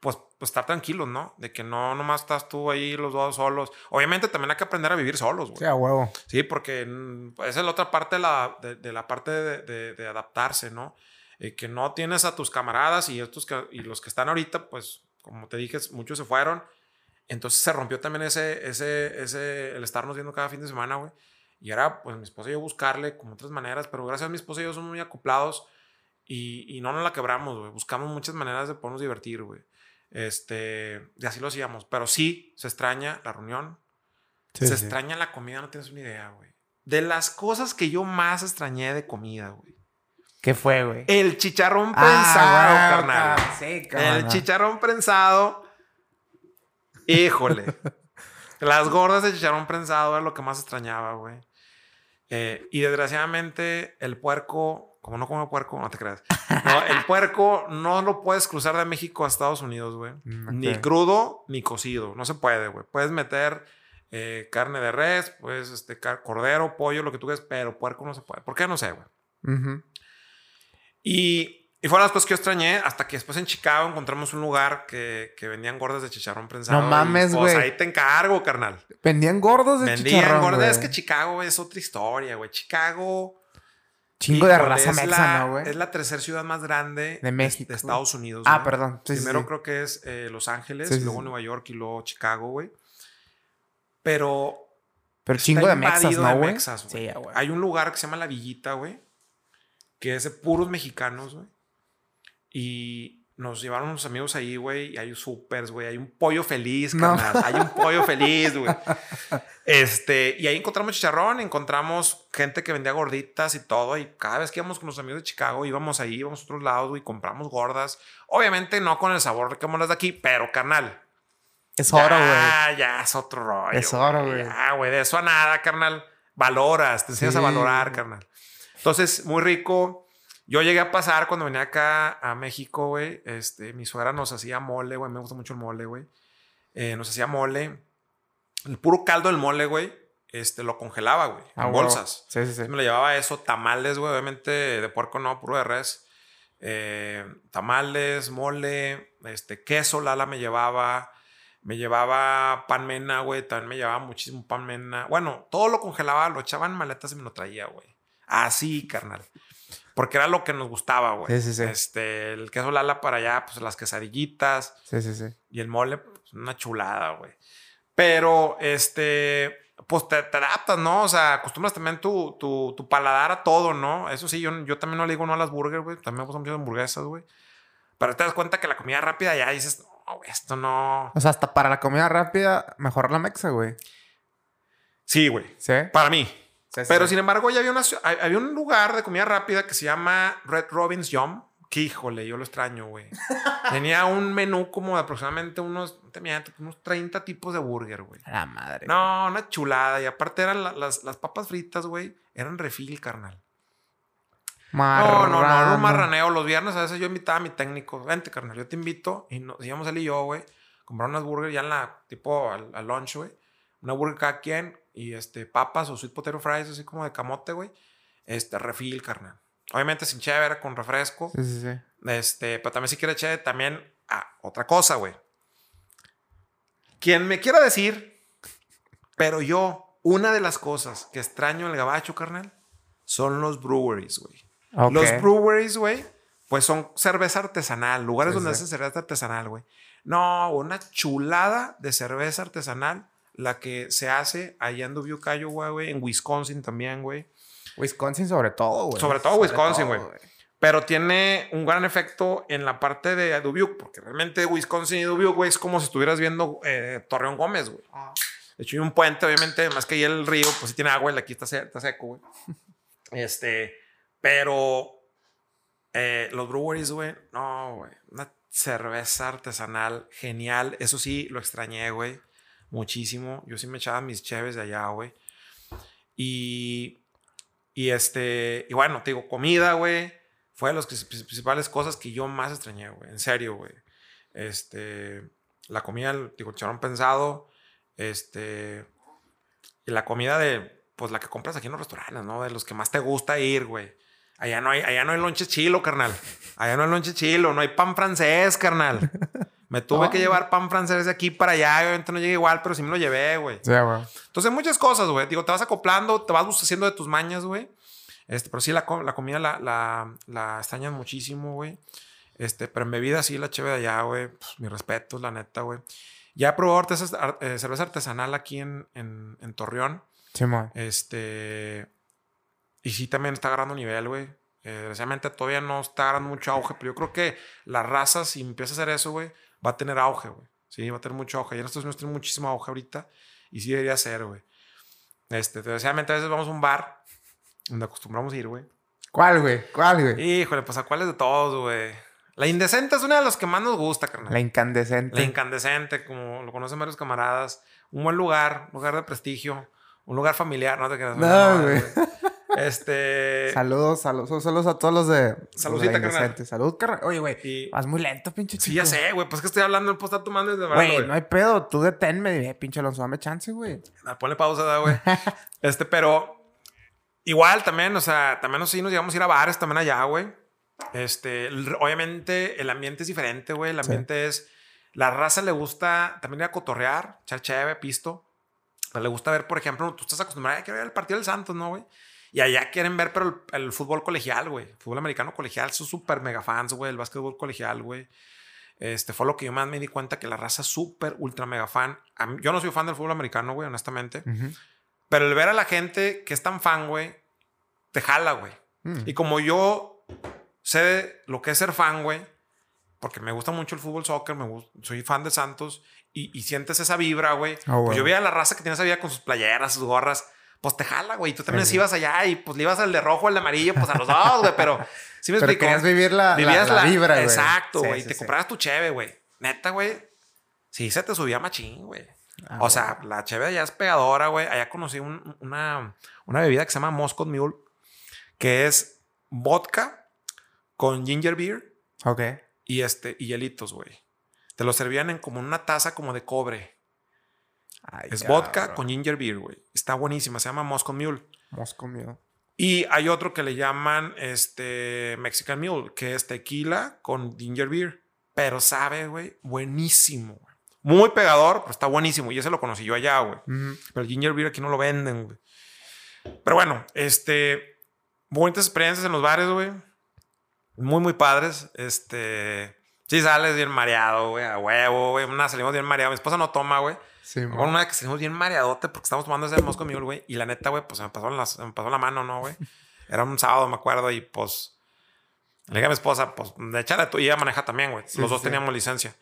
pues, pues, estar tranquilos, ¿no? De que no nomás estás tú ahí los dos solos. Obviamente también hay que aprender a vivir solos, güey. Sí, a huevo. Sí, porque esa es la otra parte de la, de, la parte de, de, adaptarse, ¿no? Eh, que no tienes a tus camaradas y, estos que, y los que están ahorita, pues, como te dije, muchos se fueron. Entonces se rompió también ese, ese, ese, el estarnos viendo cada fin de semana, güey. Y era, pues, mi esposa y yo buscarle como otras maneras, pero gracias a mi esposa y yo somos muy acoplados y, y no nos la quebramos, güey. Buscamos muchas maneras de podernos divertir, güey. Este, y así lo hacíamos. Pero sí, se extraña la reunión. se extraña la comida, no tienes una idea, güey. De las cosas que yo más extrañé de comida, güey. ¿Qué fue, güey? El chicharrón ah, prensado, carnal. El chicharrón prensado. Híjole. *laughs* Las gordas de chicharrón prensado era lo que más extrañaba, güey. Eh, y desgraciadamente el puerco como no come puerco, no te creas. No, el *laughs* puerco no lo puedes cruzar de México a Estados Unidos, güey. Mm, ni crudo ni cocido. No se puede, güey. Puedes meter eh, carne de res, pues este, cordero, pollo, lo que tú quieras, pero puerco no se puede. ¿Por qué? No sé, güey. Y, y fueron las cosas que yo extrañé hasta que después en Chicago encontramos un lugar que, que vendían gordas de chicharrón prensado. No mames, pues, güey. Pues ahí te encargo, carnal. Vendían gordos de chicharrón. Vendían gordas. Es que Chicago es otra historia, güey. Chicago Chingo de raza mexa, ¿no, güey? Es la tercera ciudad más grande de México. De Estados Unidos. Ah, perdón. Primero creo que es eh, Los Ángeles, luego Nueva York y luego Chicago, güey. Pero. Pero chingo de mexas, ¿no, güey? Sí, güey. Hay un lugar que se llama La Villita, güey. Que es de puros mexicanos, güey. Y nos llevaron unos amigos ahí, güey, y hay supers, güey, hay un pollo feliz, carnal. Hay un pollo feliz, güey. *laughs* Este, y ahí encontramos chicharrón, encontramos gente que vendía gorditas y todo, y cada vez que íbamos con los amigos de Chicago, íbamos ahí, íbamos a otros lados, güey, compramos gordas. Obviamente no con el sabor que las de aquí, pero carnal. Es oro, güey. Ah, ya es otro rollo. Es oro, güey. Ah, güey, de eso a nada, carnal. Valoras, te enseñas a valorar, carnal. Entonces, muy rico. Yo llegué a pasar cuando venía acá a México, güey. Este, mi suegra nos hacía mole, güey. Me gusta mucho el mole, güey. Eh, nos hacía mole. El puro caldo del mole, güey. este, lo congelaba, güey, en bolsas. Sí, sí, sí. me lo llevaba eso, tamales, güey, obviamente de puerco no, puro de res. Eh, tamales, mole, este, queso, Lala me llevaba. Me llevaba pan mena, güey. También me llevaba muchísimo pan mena. Bueno, todo lo congelaba, lo echaba en maletas y me lo traía, güey. Así, carnal. Porque era lo que nos gustaba, güey. Sí, sí, sí. Este, el queso Lala para allá, pues las quesadillitas. Sí, sí, sí. Y el mole, pues una chulada, güey. Pero, este, pues te, adaptas, ¿no? O sea, acostumbras también tu, tu, tu, paladar a todo, ¿no? Eso sí, yo, yo también no le digo no a las burgers, güey. También me gustan mucho hamburguesas, güey. Pero te das cuenta que la comida rápida ya dices, no, esto no. O sea, hasta para la comida rápida, mejor la mexa, güey. Sí, güey. Sí. Para mí. Pero sin embargo, ya había, una, había un lugar de comida rápida que se llama Red Robin's Yum. Que híjole, yo lo extraño, güey. *laughs* Tenía un menú como de aproximadamente unos, unos 30 tipos de burger, güey. La madre. No, una chulada. Y aparte eran las, las papas fritas, güey. Eran refil, carnal. No, no, no, un marraneo. Los viernes a veces yo invitaba a mi técnico. Vente, carnal, yo te invito. Y nos íbamos él y yo, güey. Comprar unas burgers ya en la, tipo, al, al lunch, güey. Una burger cada quien. Y este, papas o sweet potato fries, así como de camote, güey. Este, refil, carnal. Obviamente sin chévere, con refresco. Sí, sí, sí. Este, pero también si quiere chévere, también. Ah, otra cosa, güey. Quien me quiera decir, pero yo, una de las cosas que extraño el gabacho, carnal, son los breweries, güey. Los breweries, güey, pues son cerveza artesanal, lugares donde hacen cerveza artesanal, güey. No, una chulada de cerveza artesanal, la que se hace allá en Dubuque, Iowa, güey, en Wisconsin también, güey. Wisconsin sobre todo, güey. Sobre todo Wisconsin, güey. Pero tiene un gran efecto en la parte de Dubuque, porque realmente Wisconsin y Dubuque, güey, es como si estuvieras viendo eh, Torreón Gómez, güey. Ah. De hecho, hay un puente, obviamente, más que ahí el río, pues sí tiene agua y aquí está, está seco, güey. *laughs* Este, pero eh, los breweries, güey, no, güey. Una cerveza artesanal genial. Eso sí, lo extrañé, güey. Muchísimo. Yo sí me echaba mis cheves de allá, güey. Y, y este, y bueno, te digo, comida, güey. Fue de las principales cosas que yo más extrañé, güey. En serio, güey. Este, la comida, digo, echaron pensado. Este, y la comida de, pues la que compras aquí en los restaurantes, ¿no? De los que más te gusta ir, güey. Allá no hay, allá no hay lonche chilo, carnal. Allá no hay lonche chilo, no hay pan francés, carnal. *laughs* Me tuve que llevar pan francés de aquí para allá. Obviamente no llegué igual, pero sí me lo llevé, güey. Sí, güey. Entonces, muchas cosas, güey. Digo, te vas acoplando, te vas haciendo de tus mañas, güey. Este, pero sí, la, la comida la, la, la extrañan muchísimo, güey. Este, pero en bebida sí, la chévere de allá, güey. Pues, mi respeto, la neta, güey. Ya he probado eh, cerveza artesanal aquí en, en, en Torreón. Sí, güey. Este. Y sí, también está agarrando nivel, güey. Eh, desgraciadamente todavía no está agarrando mucho auge, pero yo creo que la raza, si empieza a hacer eso, güey, va a tener auge, güey. Sí, va a tener mucho auge. Y en Estados Unidos tiene muchísimo auge ahorita. Y sí debería ser, güey. Este, desgraciadamente a veces vamos a un bar donde acostumbramos a ir, güey. ¿Cuál, güey? ¿Cuál, güey? Híjole, pues a cuáles de todos, güey. La indecente es una de las que más nos gusta, carnal. La incandescente. La incandescente, como lo conocen varios camaradas. Un buen lugar, lugar de prestigio. Un lugar familiar, no te quedas. No, güey. Este. Saludos, saludos, saludos a todos los de. Saludcita, carnal. Salud, carnal. Oye, güey. Vas muy lento, pinche chico. Sí, ya sé, güey. Pues que estoy hablando, el posta tomando desde Güey, no hay pedo. Tú deténme. Pinche Alonso, dame chance, güey. Ah, ponle pausa, güey. *laughs* este, pero. Igual también, o sea, también sí nos llegamos a ir a bares también allá, güey. Este, obviamente el ambiente es diferente, güey. El ambiente es. La raza le gusta también ir a cotorrear, echar chévere, pisto. le gusta ver, por ejemplo, tú estás acostumbrado a que ver el partido del Santos, ¿no, güey? Y allá quieren ver, pero el, fútbol colegial, güey. Fútbol americano colegial. Son súper mega fans, güey. El básquetbol colegial, güey. Este fue lo que yo más me di cuenta que la raza súper, ultra mega fan. yo no soy fan del fútbol americano, güey, honestamente. Pero el ver a la gente que es tan fan, güey, te jala, güey. Mm. Y como yo sé lo que es ser fan, güey, porque me gusta mucho el fútbol soccer, me soy fan de Santos y, sientes esa vibra, güey. Ah, pues yo veía a la raza que tiene esa vida con sus playeras, sus gorras pues te jala, güey. Tú también ibas allá y pues le ibas al de rojo, al de amarillo, pues a los dos, güey. Pero sí me pero querías vivir la, la, vibra, güey. Exacto, güey. te comprabas tu cheve, güey. Neta, güey. Sí, se te subía machín, güey. Ah, o sea, la cheve allá es pegadora, güey. Allá conocí una, una bebida que se llama Moscow Mule, que es vodka con ginger beer. Ok. Y este, y hielitos, güey. Te lo servían en como una taza como de cobre. Es vodka con ginger beer, güey. Está buenísima. Se llama Moscow Mule. Moscow Mule. Y hay otro que le llaman este Mexican Mule, que es tequila con ginger beer. Pero sabe, güey, buenísimo. Muy pegador, pero está buenísimo. Y ese lo conocí yo allá, güey. Pero el ginger beer aquí no lo venden, güey. Pero bueno, este. Bonitas experiencias en los bares, güey. Muy, muy padres. Este. Sí, sales bien mareado, güey, a huevo, güey. Una salimos bien mareado. Mi esposa no toma, güey. Sí, Con una que salimos bien mareadote porque estamos tomando ese Moscow Mule, güey. Y la neta, güey, pues se me pasó, me pasó la mano, ¿no, güey? *laughs* Era un sábado, me acuerdo, y pues. Le dije a mi esposa, pues, de echarle tú. Y ella maneja también, güey. Los dos teníamos licencia.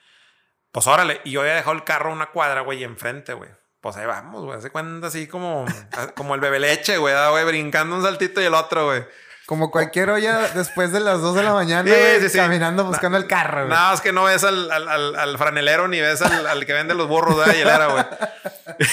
Pues órale. Y yo había dejado el carro una cuadra, güey, enfrente, güey. Pues ahí vamos, güey. Se cuenta así como, *laughs* como el bebé leche, güey, güey, brincando un saltito y el otro, güey. Como cualquier olla después de las 2 de la mañana, sí, sí, caminando buscando el carro, güey. No, es que no ves al, al, al, franelero ni ves al, que vende los burros de hielera, güey. *laughs*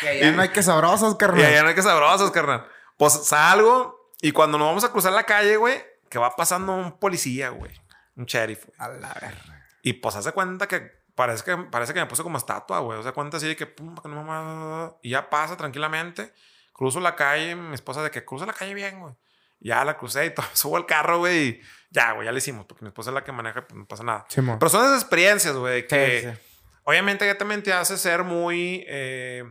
que allá no hay que sabrosos, carnal. Y allá no hay que sabrosos, carnal. Pues salgo y cuando nos vamos a cruzar la calle, güey, que va pasando un policía, güey. Un sheriff. A la verga. Y pues hace cuenta que parece que, parece que me puse como estatua, güey. O sea, cuenta así de que, pum, que no Y ya pasa tranquilamente. Cruzo la calle, mi esposa de que cruza la calle bien, güey. Ya la crucé y *laughs* todo, subo al carro, güey, y ya, güey, ya le hicimos, porque mi esposa es la que maneja, pues no pasa nada. Pero son esas experiencias, güey, que obviamente ya también te hace ser muy, eh,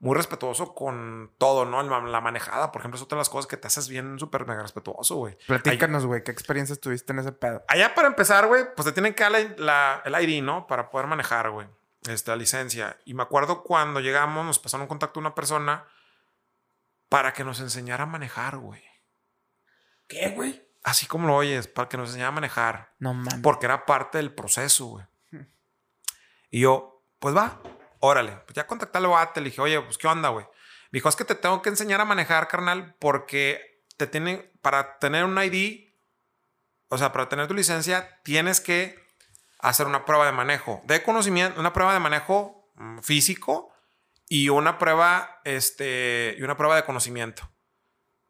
muy respetuoso con todo, ¿no? La, manejada, por ejemplo, es otra de las cosas que te haces bien súper mega respetuoso, güey. Platícanos, güey, ¿qué experiencias tuviste en ese pedo? Allá para empezar, güey, pues te tienen que dar la, el ID, ¿no? Para poder manejar, güey, esta licencia. Y me acuerdo cuando llegamos, nos pasaron un contacto una persona para que nos enseñara a manejar, güey. ¿Qué, güey? Así como lo oyes, para que nos enseñara a manejar. No mames. Porque era parte del proceso, güey. *laughs* Y yo, pues va, órale. Pues ya contacté al bate, le dije, oye, pues qué onda, güey. Me dijo, es que te tengo que enseñar a manejar, carnal, porque te tienen, para tener un ID, o sea, para tener tu licencia, tienes que hacer una prueba de manejo, de conocimiento, una prueba de manejo mm, físico y una prueba, este, y una prueba de conocimiento.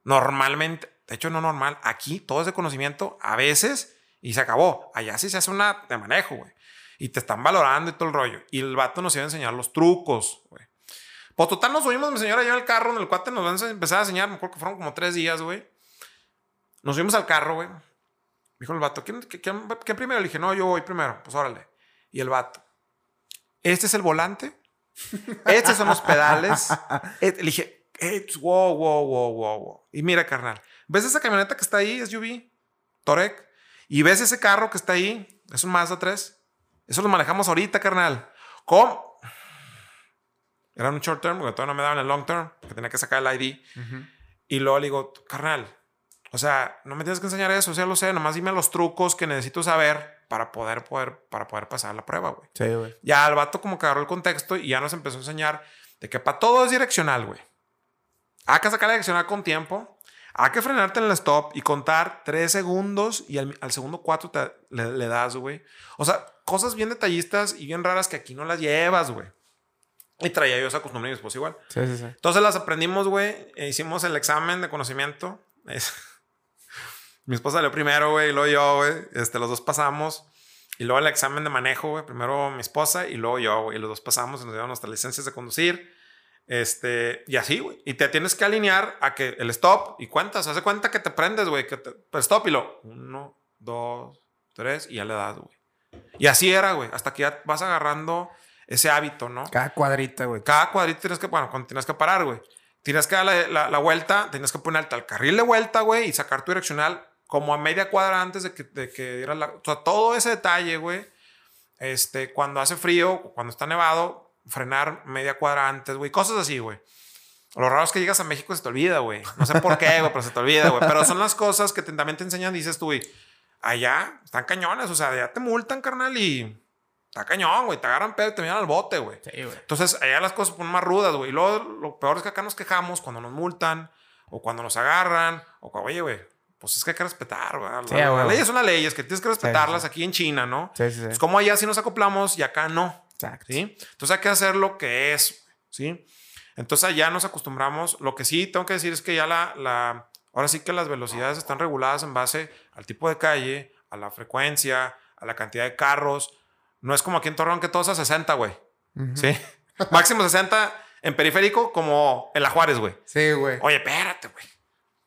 Normalmente, de hecho, no normal. Aquí todo es de conocimiento a veces y se acabó. Allá sí se hace una de manejo, güey. Y te están valorando y todo el rollo. Y el vato nos iba a enseñar los trucos, güey. Pues total, nos subimos, mi señora, yo en el carro, en el cuate nos van a empezar a enseñar. Me acuerdo que fueron como tres días, güey. Nos subimos al carro, güey. Dijo el vato, ¿quién, quién, primero? Le dije, no, yo voy primero. Pues órale. Y el vato, este es el volante. Estos son los pedales. *laughs* Le dije, wow, wow, wow, wow, wow. Y mira, carnal, ¿Ves esa camioneta que está ahí, SUV? Torek. Y ves ese carro que está ahí, es un Mazda 3. Eso lo manejamos ahorita, carnal. ¿Cómo? Era un short term, porque todavía no me daban el long term, que tenía que sacar el ID. Y luego le digo, carnal, o sea, no me tienes que enseñar eso, o sea, lo sé, nomás dime los trucos que necesito saber para poder, poder, para poder pasar la prueba, güey. Sí, güey. Ya el vato como que agarró el contexto y ya nos empezó a enseñar de que para todo es direccional, güey. Hay que sacar la direccional con tiempo. Hay que frenarte en el stop y contar tres segundos y al, segundo cuatro te, le, das, güey. O sea, cosas bien detallistas y bien raras que aquí no las llevas, güey. Y traía yo esa costumbre y mi igual. Sí, sí, sí. Entonces las aprendimos, güey. E hicimos el examen de conocimiento. *laughs* mi esposa lo primero, güey, y luego yo, güey. Este, los dos pasamos. Y luego el examen de manejo, güey. Primero mi esposa y luego yo, güey. Y los dos pasamos y nos dieron nuestras licencias de conducir. Este, y así, güey. Y te tienes que alinear a que el stop y cuentas. Hace cuenta que te prendes, güey. Que te, stop y lo. Uno, dos, tres y ya le das, güey. Y así era, güey. Hasta que ya vas agarrando ese hábito, ¿no? Cada cuadrita, güey. Cada cuadrita tienes que, bueno, cuando tienes que parar, güey. Tienes que dar la, la, vuelta, tienes que ponerte al carril de vuelta, güey, y sacar tu direccional como a media cuadra antes de que, de que diera la. O sea, todo ese detalle, güey. Este, cuando hace frío, cuando está nevado, frenar media cuadra antes, güey. Cosas así, güey. Lo raro es que llegas a México y se te olvida, güey. No sé por qué, güey, pero se te olvida, güey. Pero son las cosas que también te enseñan, dices tú, güey. Allá están cañones, o sea, ya te multan, carnal, y está cañón, güey. Te agarran pedo y te miran al bote, güey. Sí, güey. Entonces, allá las cosas ponen más rudas, güey. Y luego, lo peor es que acá nos quejamos cuando nos multan, o cuando nos agarran, o cuando, oye, güey, pues es que hay que respetar, güey. la, ley es una ley, es que tienes que respetarlas aquí en China, ¿no? Sí, sí, sí. Es como allá sí nos acoplamos y acá no. Exacto. ¿sí? Entonces hay que hacer lo que es, ¿sí? Entonces ya nos acostumbramos. Lo que sí tengo que decir es que ya la, la, ahora sí que las velocidades están reguladas en base al tipo de calle, a la frecuencia, a la cantidad de carros. No es como aquí en Torreón que todos a 60, güey. ¿Sí? *laughs* Máximo 60 en periférico como en la Juárez, güey. Sí, güey. Oye, espérate, güey.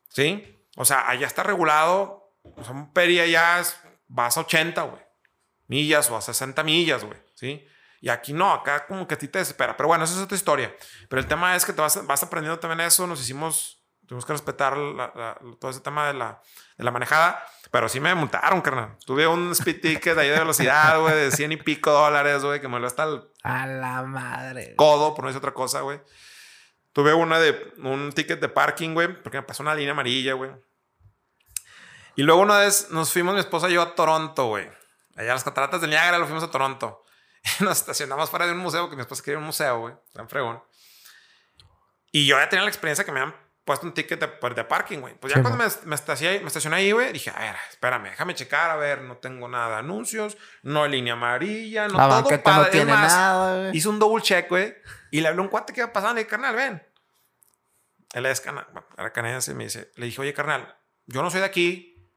¿Sí? O sea, allá está regulado. O sea, un peri allá vas a 80, güey. Millas o a 60 millas, güey. ¿Sí? Y aquí no, acá como que a ti te desespera. Pero bueno, esa es otra historia. Pero el tema es que te vas, vas aprendiendo también eso. Nos hicimos, tuvimos que respetar todo ese tema de la, de la manejada. Pero sí me multaron, carnal. Tuve un speed ticket ahí de velocidad, güey, de 100 y pico dólares, güey, que me lo hasta el... A la madre. Codo, por no decir otra cosa, güey. Tuve una de un ticket de parking, güey, porque me pasó una línea amarilla, güey. Y luego una vez nos fuimos mi esposa y yo a Toronto, güey. Allá a las cataratas de Niágara lo fuimos a Toronto. *laughs* nos estacionamos fuera de un museo, que mi esposa quería un museo, güey. Tan fregón. Y yo ya tenía la experiencia que me han puesto un ticket de, pues, de parking, güey. Pues ya cuando me, me, estacioné, me estacioné ahí, güey, dije, a ver, espérame, déjame checar, a ver, no tengo nada de anuncios, no hay línea amarilla, no la todo padre. No tiene nada, güey. Hice un double check, güey, y le hablé a un cuate que iba pasando y dije, carnal, ven. Él es era canadiense y me dice, le dije, oye, carnal, yo no soy de aquí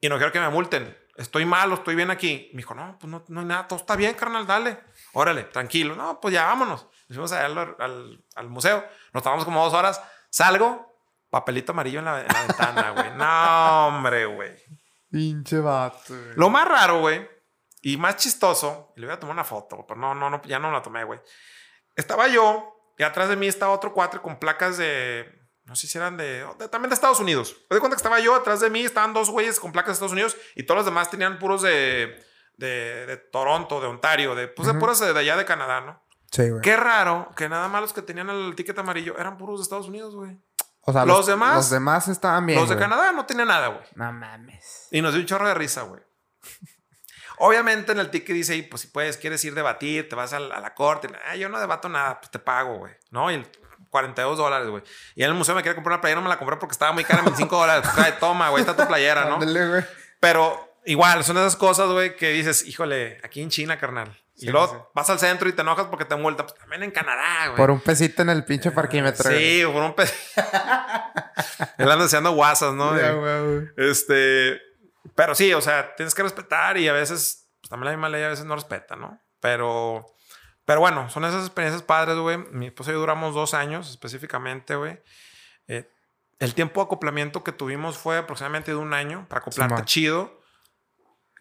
y no quiero que me multen estoy malo, estoy bien aquí. Me dijo, no, pues no, no hay nada, todo está bien, carnal, dale. Órale, tranquilo. No, pues ya vámonos. Nos fuimos allá al, al, museo. Nos tomamos como dos horas. Salgo, papelito amarillo en la, ventana, güey. No, hombre, güey. Pinche vato, güey. Lo más raro, güey, y más chistoso, y le voy a tomar una foto, pero no, no, no ya no la tomé, güey. Estaba yo, y atrás de mí estaba otro cuatro con placas de no sé si eran de, también de Estados Unidos. Me di cuenta que estaba yo atrás de mí, estaban dos güeyes con placas de Estados Unidos y todos los demás tenían puros de, de, de Toronto, de Ontario, de, pues de puros de, allá de Canadá, ¿no? Sí, güey. Qué raro que nada más los que tenían el ticket amarillo eran puros de Estados Unidos, güey. O sea, los, demás. Los demás estaban bien. Los de Canadá no tenían nada, güey. No mames. Y nos dio un chorro de risa, güey. Obviamente en el ticket dice, pues si puedes, quieres ir a debatir, te vas a la, a la corte. Ah, yo no debato nada, pues te pago, güey. ¿No? Y el 42 dólares, güey. Y en el museo me quería comprar una playera, no me la compré porque estaba muy cara, 25 dólares. Pues, toma, güey, está tu playera, ¿no? Pero igual, son esas cosas, güey, que dices, híjole, aquí en China, carnal. y luego vas al centro y te enojas porque te multa. Pues también en Canadá, güey. Por un pesito en el pinche parquímetro. Sí, por un pesito. *laughs* Él anda deseando guasas, ¿no? Este. Pero sí, o sea, tienes que respetar y a veces, pues también la misma ley a veces no respeta, ¿no? Pero pero bueno, son esas experiencias padres, güey. Mi esposa y yo duramos dos años específicamente, güey. Eh, el tiempo de acoplamiento que tuvimos fue aproximadamente de un año para acoplarte chido,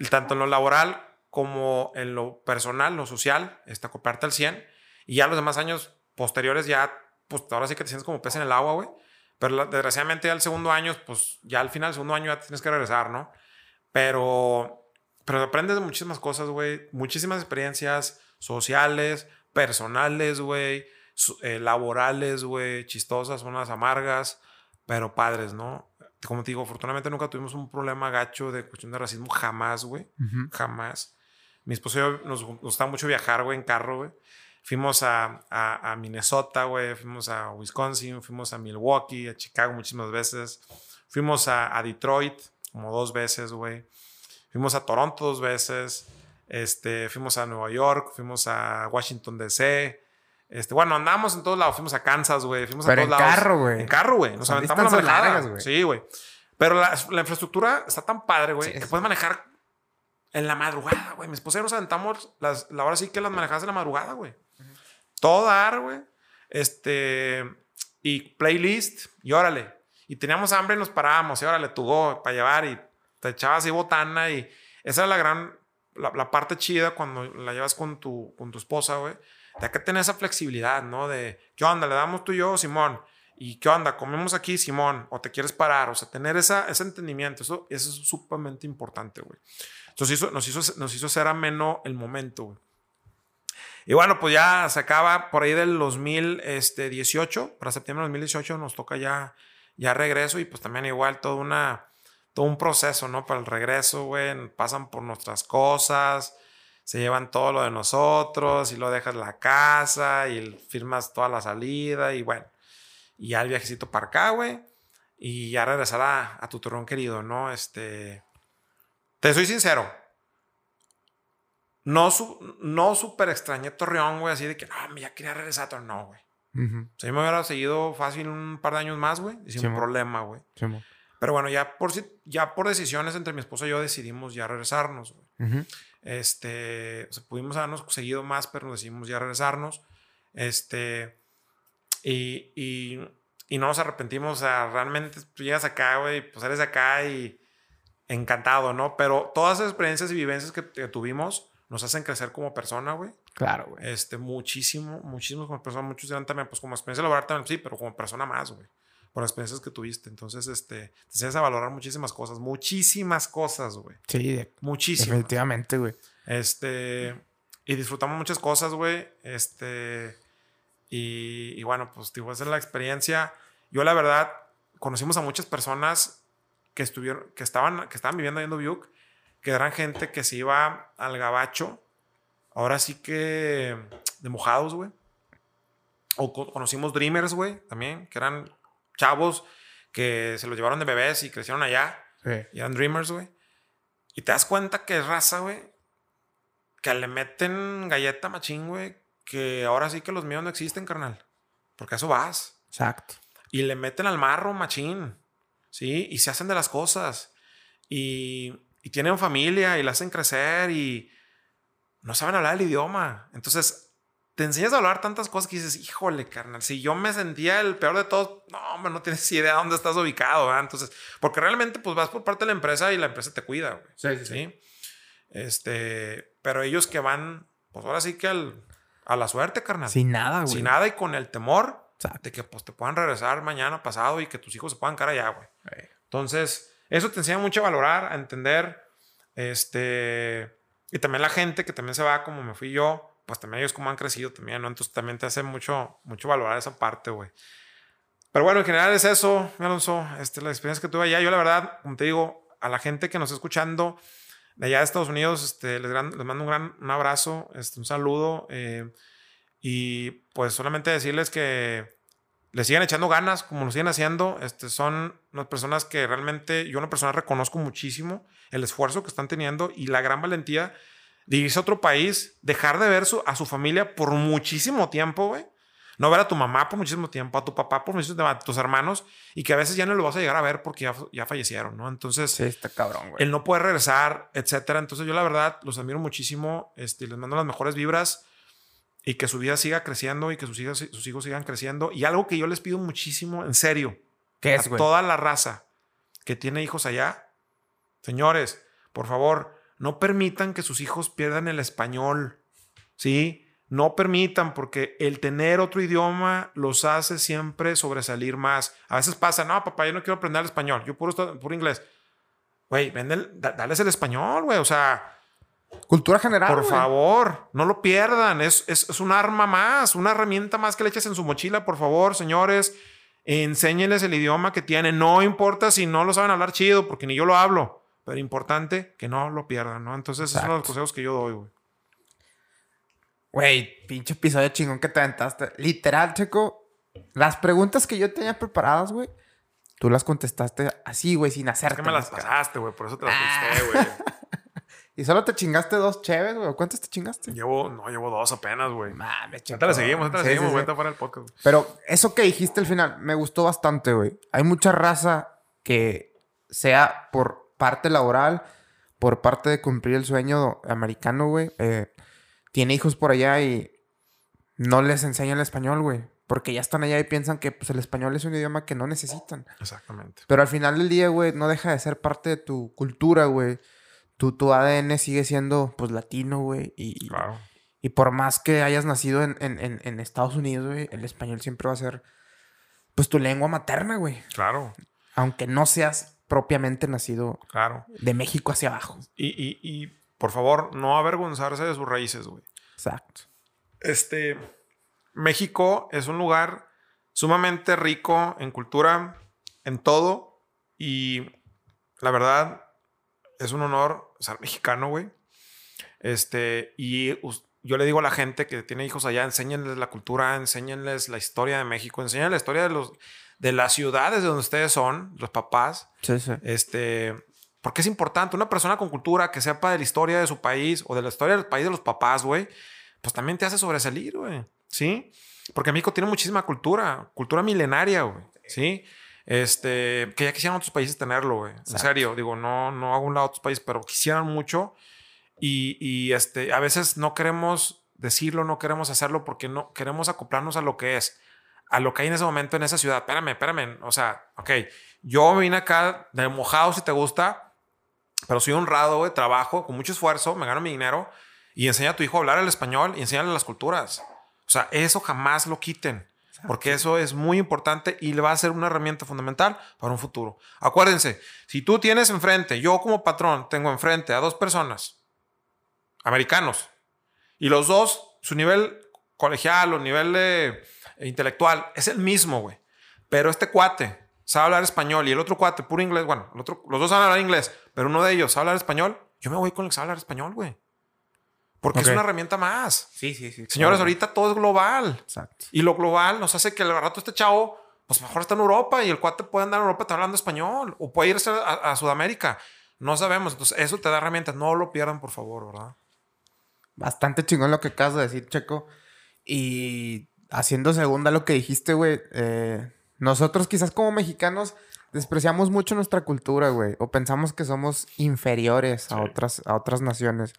tanto en lo laboral como en lo personal, lo social, este, acoplarte al 100. Y ya los demás años posteriores ya, pues ahora sí que te sientes como pez en el agua, güey. Pero desgraciadamente ya el segundo año, pues ya al final del segundo año ya tienes que regresar, ¿no? Pero, pero aprendes de muchísimas cosas, güey. Muchísimas experiencias sociales, personales, güey, eh, laborales, güey, chistosas, unas amargas, pero padres, ¿no? Como te digo, afortunadamente nunca tuvimos un problema gacho de cuestión de racismo, jamás, güey, jamás. Mi esposo y yo nos, gusta mucho viajar, güey, en carro, güey. Fuimos a, a, Minnesota, güey, fuimos a Wisconsin, fuimos a Milwaukee, a Chicago muchísimas veces. Fuimos a, a Detroit como dos veces, güey. Fuimos a Toronto dos veces. Este, fuimos a Nueva York, fuimos a Washington DC. Este, bueno, andamos en todos lados. Fuimos a Kansas, güey. Fuimos a todos en carro, güey. En carro, güey. Nos aventamos la güey. Sí, güey. Pero la, infraestructura está tan padre, güey, que puedes manejar en la madrugada, güey. Mi esposa y nos aventamos las, la hora sí que las manejadas en la madrugada, güey. Todo dar, güey. Este, y playlist, y órale. Y teníamos hambre y nos parábamos, y órale, tu go para llevar, y te echabas así botana, y esa era la gran la, parte chida cuando la llevas con tu, con tu esposa, güey, de que tener esa flexibilidad, ¿no? De, ¿qué onda? ¿Le damos tú y yo, Simón? ¿Y qué onda? ¿Comemos aquí, Simón? ¿O te quieres parar? O sea, tener esa, ese entendimiento, eso, eso es sumamente importante, güey. Entonces nos hizo, nos hizo ser ameno el momento, güey. Y bueno, pues ya se acaba por ahí del 2018, para septiembre del 2018 nos toca ya, ya regreso y pues también igual toda una todo un proceso, ¿no? Para el regreso, güey, pasan por nuestras cosas, se llevan todo lo de nosotros y lo dejas la casa y firmas toda la salida y bueno, y ya el viajecito para acá, güey, y ya regresará a tu torrón querido, ¿no? Este, te soy sincero, no, su, no súper extrañé Torreón, güey, así de que no, ya quería regresar a Torreón, no, güey. Si me hubiera seguido fácil un par de años más, güey, sin problema, güey. Sí, pero bueno, ya por, ya por decisiones entre mi esposa y yo decidimos ya regresarnos. Este, o sea, pudimos habernos seguido más, pero nos decidimos ya regresarnos. Este, y, y, y no nos arrepentimos, o sea, realmente tú llegas acá, güey, pues eres de acá y encantado, ¿no? Pero todas esas experiencias y vivencias que, tuvimos nos hacen crecer como persona, güey. Claro, güey. Este, muchísimo, muchísimo como persona. Muchos dirán también, pues como experiencia laboral también, sí, pero como persona más, güey. Por las experiencias que tuviste. Entonces, este, te enseñas a valorar muchísimas cosas. Muchísimas cosas, güey. Sí, muchísimas. Definitivamente, güey. Este, y disfrutamos muchas cosas, güey. Este, y, y bueno, pues, digo, esa es la experiencia. Yo, la verdad, conocimos a muchas personas que estuvieron, que estaban, que estaban viviendo ahí en Dubuque, que eran gente que se iba al gabacho, ahora sí que de mojados, güey. O conocimos Dreamers, güey, también, que eran chavos que se los llevaron de bebés y crecieron allá. Y eran Dreamers, güey. Y te das cuenta que es raza, güey, que le meten galleta machín, güey, que ahora sí que los míos no existen, carnal. Porque a eso vas. Exacto. Y le meten al marro machín. ¿sí? Y se hacen de las cosas. Y, tienen familia y la hacen crecer y no saben hablar el idioma. Entonces, te enseñas a hablar tantas cosas que dices, híjole, carnal, si yo me sentía el peor de todos, no, hombre, no tienes *laughs* idea de dónde estás ubicado, ¿verdad? Entonces, porque realmente, pues vas por parte de la empresa y la empresa te cuida, güey. Sí, sí, sí, Este, pero ellos que van, pues ahora sí que a la suerte, carnal. Sin nada, güey. Sin nada y con el temor de que pues te puedan regresar mañana, pasado y que tus hijos se puedan quedar allá, güey. Entonces, eso te enseña mucho a valorar, a entender. Este. Y también la gente que también se va como me fui yo, pues también ellos como han crecido también, ¿no? Entonces también te hace mucho, mucho valorar esa parte, güey. Pero bueno, en general es eso, Alonso. Este, la experiencia que tuve allá. Yo, la verdad, como te digo, a la gente que nos está escuchando de allá de Estados Unidos, este, les, les mando un gran un abrazo, este, un saludo. Eh, y pues solamente decirles que le sigan echando ganas, como lo siguen haciendo. Este, son unas personas que realmente yo, una persona, reconozco muchísimo el esfuerzo que están teniendo y la gran valentía irse a otro país, dejar de ver a su familia por muchísimo tiempo, güey. No ver a tu mamá por muchísimo tiempo, a tu papá por muchísimo tiempo, a tus hermanos, y que a veces ya no lo vas a llegar a ver porque ya, ya fallecieron, ¿no? Entonces, sí, está cabrón, güey. El no poder regresar, etcétera. Entonces, yo la verdad los admiro muchísimo, este, les mando las mejores vibras y que su vida siga creciendo y que sus hijos, sus hijos sigan creciendo. Y algo que yo les pido muchísimo, en serio, que es, a toda la raza que tiene hijos allá, señores, por favor, no permitan que sus hijos pierdan el español, ¿sí? No permitan porque el tener otro idioma los hace siempre sobresalir más. A veces pasa, no, papá, yo no quiero aprender el español, yo puro, puro inglés. Güey, dales el español, güey, o sea, Cultura general. Por favor, no lo pierdan. Es, es, un arma más, una herramienta más que le eches en su mochila. Por favor, señores, enséñenles el idioma que tienen. No importa si no lo saben hablar chido, porque ni yo lo hablo. Pero importante que no lo pierdan, ¿no? Entonces, esos son los consejos que yo doy, güey. Güey, pinche episodio chingón que te aventaste. Literal, Checo, las preguntas que yo tenía preparadas, güey, tú las contestaste así, güey, sin hacer. Es que me las pasaste, güey, por eso te las ah. güey. *laughs* ¿Y solo te chingaste dos cheves, güey? ¿Cuántas te chingaste? Llevo, no, llevo dos apenas, güey. Mames, Ahorita la seguimos, ahorita la seguimos, güey, para el podcast. Pero eso que dijiste al final me gustó bastante, güey. Hay mucha raza que sea por parte laboral, por parte de cumplir el sueño americano, güey. Eh, tiene hijos por allá y no les enseñan el español, güey. Porque ya están allá y piensan que pues, el español es un idioma que no necesitan. Exactamente. Pero al final del día, güey, no deja de ser parte de tu cultura, güey tu, ADN sigue siendo pues latino, güey. Y, y por más que hayas nacido en, Estados Unidos, güey, el español siempre va a ser pues tu lengua materna, güey. Claro. Aunque no seas propiamente nacido claro. de México hacia abajo. Y, y por favor, no avergonzarse de sus raíces, güey. Exacto. Este, México es un lugar sumamente rico en cultura, en todo. Y la verdad, es un honor ser mexicano, güey. Este, y yo le digo a la gente que tiene hijos allá, enséñenles la cultura, enséñenles la historia de México, enséñenles la historia de, los, de las ciudades de donde ustedes son, los papás. Sí, sí. Este, porque es importante, una persona con cultura que sepa de la historia de su país o de la historia del país de los papás, güey, pues también te hace sobresalir, güey. ¿Sí? Porque México tiene muchísima cultura, cultura milenaria, güey. ¿Sí? Este, que ya quisieran otros países tenerlo, güey. En serio, digo, no, no hago un lado a otros países, pero quisieran mucho. Y, y, este, a veces no queremos decirlo, no queremos hacerlo porque no queremos acoplarnos a lo que es, a lo que hay en ese momento en esa ciudad. Espérame, espérame. O sea, ok, yo vine acá de mojado si te gusta, pero soy honrado, güey, trabajo con mucho esfuerzo, me gano mi dinero y enseña a tu hijo a hablar el español y enséñale las culturas. O sea, eso jamás lo quiten. Porque eso es muy importante y le va a ser una herramienta fundamental para un futuro. Acuérdense, si tú tienes enfrente, yo como patrón tengo enfrente a dos personas americanos y los dos, su nivel colegial o nivel de, intelectual es el mismo, güey. Pero este cuate sabe hablar español y el otro cuate, puro inglés, bueno, los dos saben hablar inglés, pero uno de ellos sabe hablar español, yo me voy con el que sabe hablar español, güey. Porque es una herramienta más. Sí, sí, sí. Señores, ahorita todo es global. Exacto. Y lo global nos hace que el rato este chavo, pues mejor está en Europa y el cuate puede andar en Europa está hablando español o puede irse a, Sudamérica. No sabemos. Entonces, eso te da herramientas. No lo pierdan, por favor, ¿verdad? Bastante chingón lo que acabas de decir, Checo. Y haciendo segunda lo que dijiste, güey. Eh, nosotros, quizás como mexicanos, despreciamos mucho nuestra cultura, güey. O pensamos que somos inferiores a, otras, a otras naciones.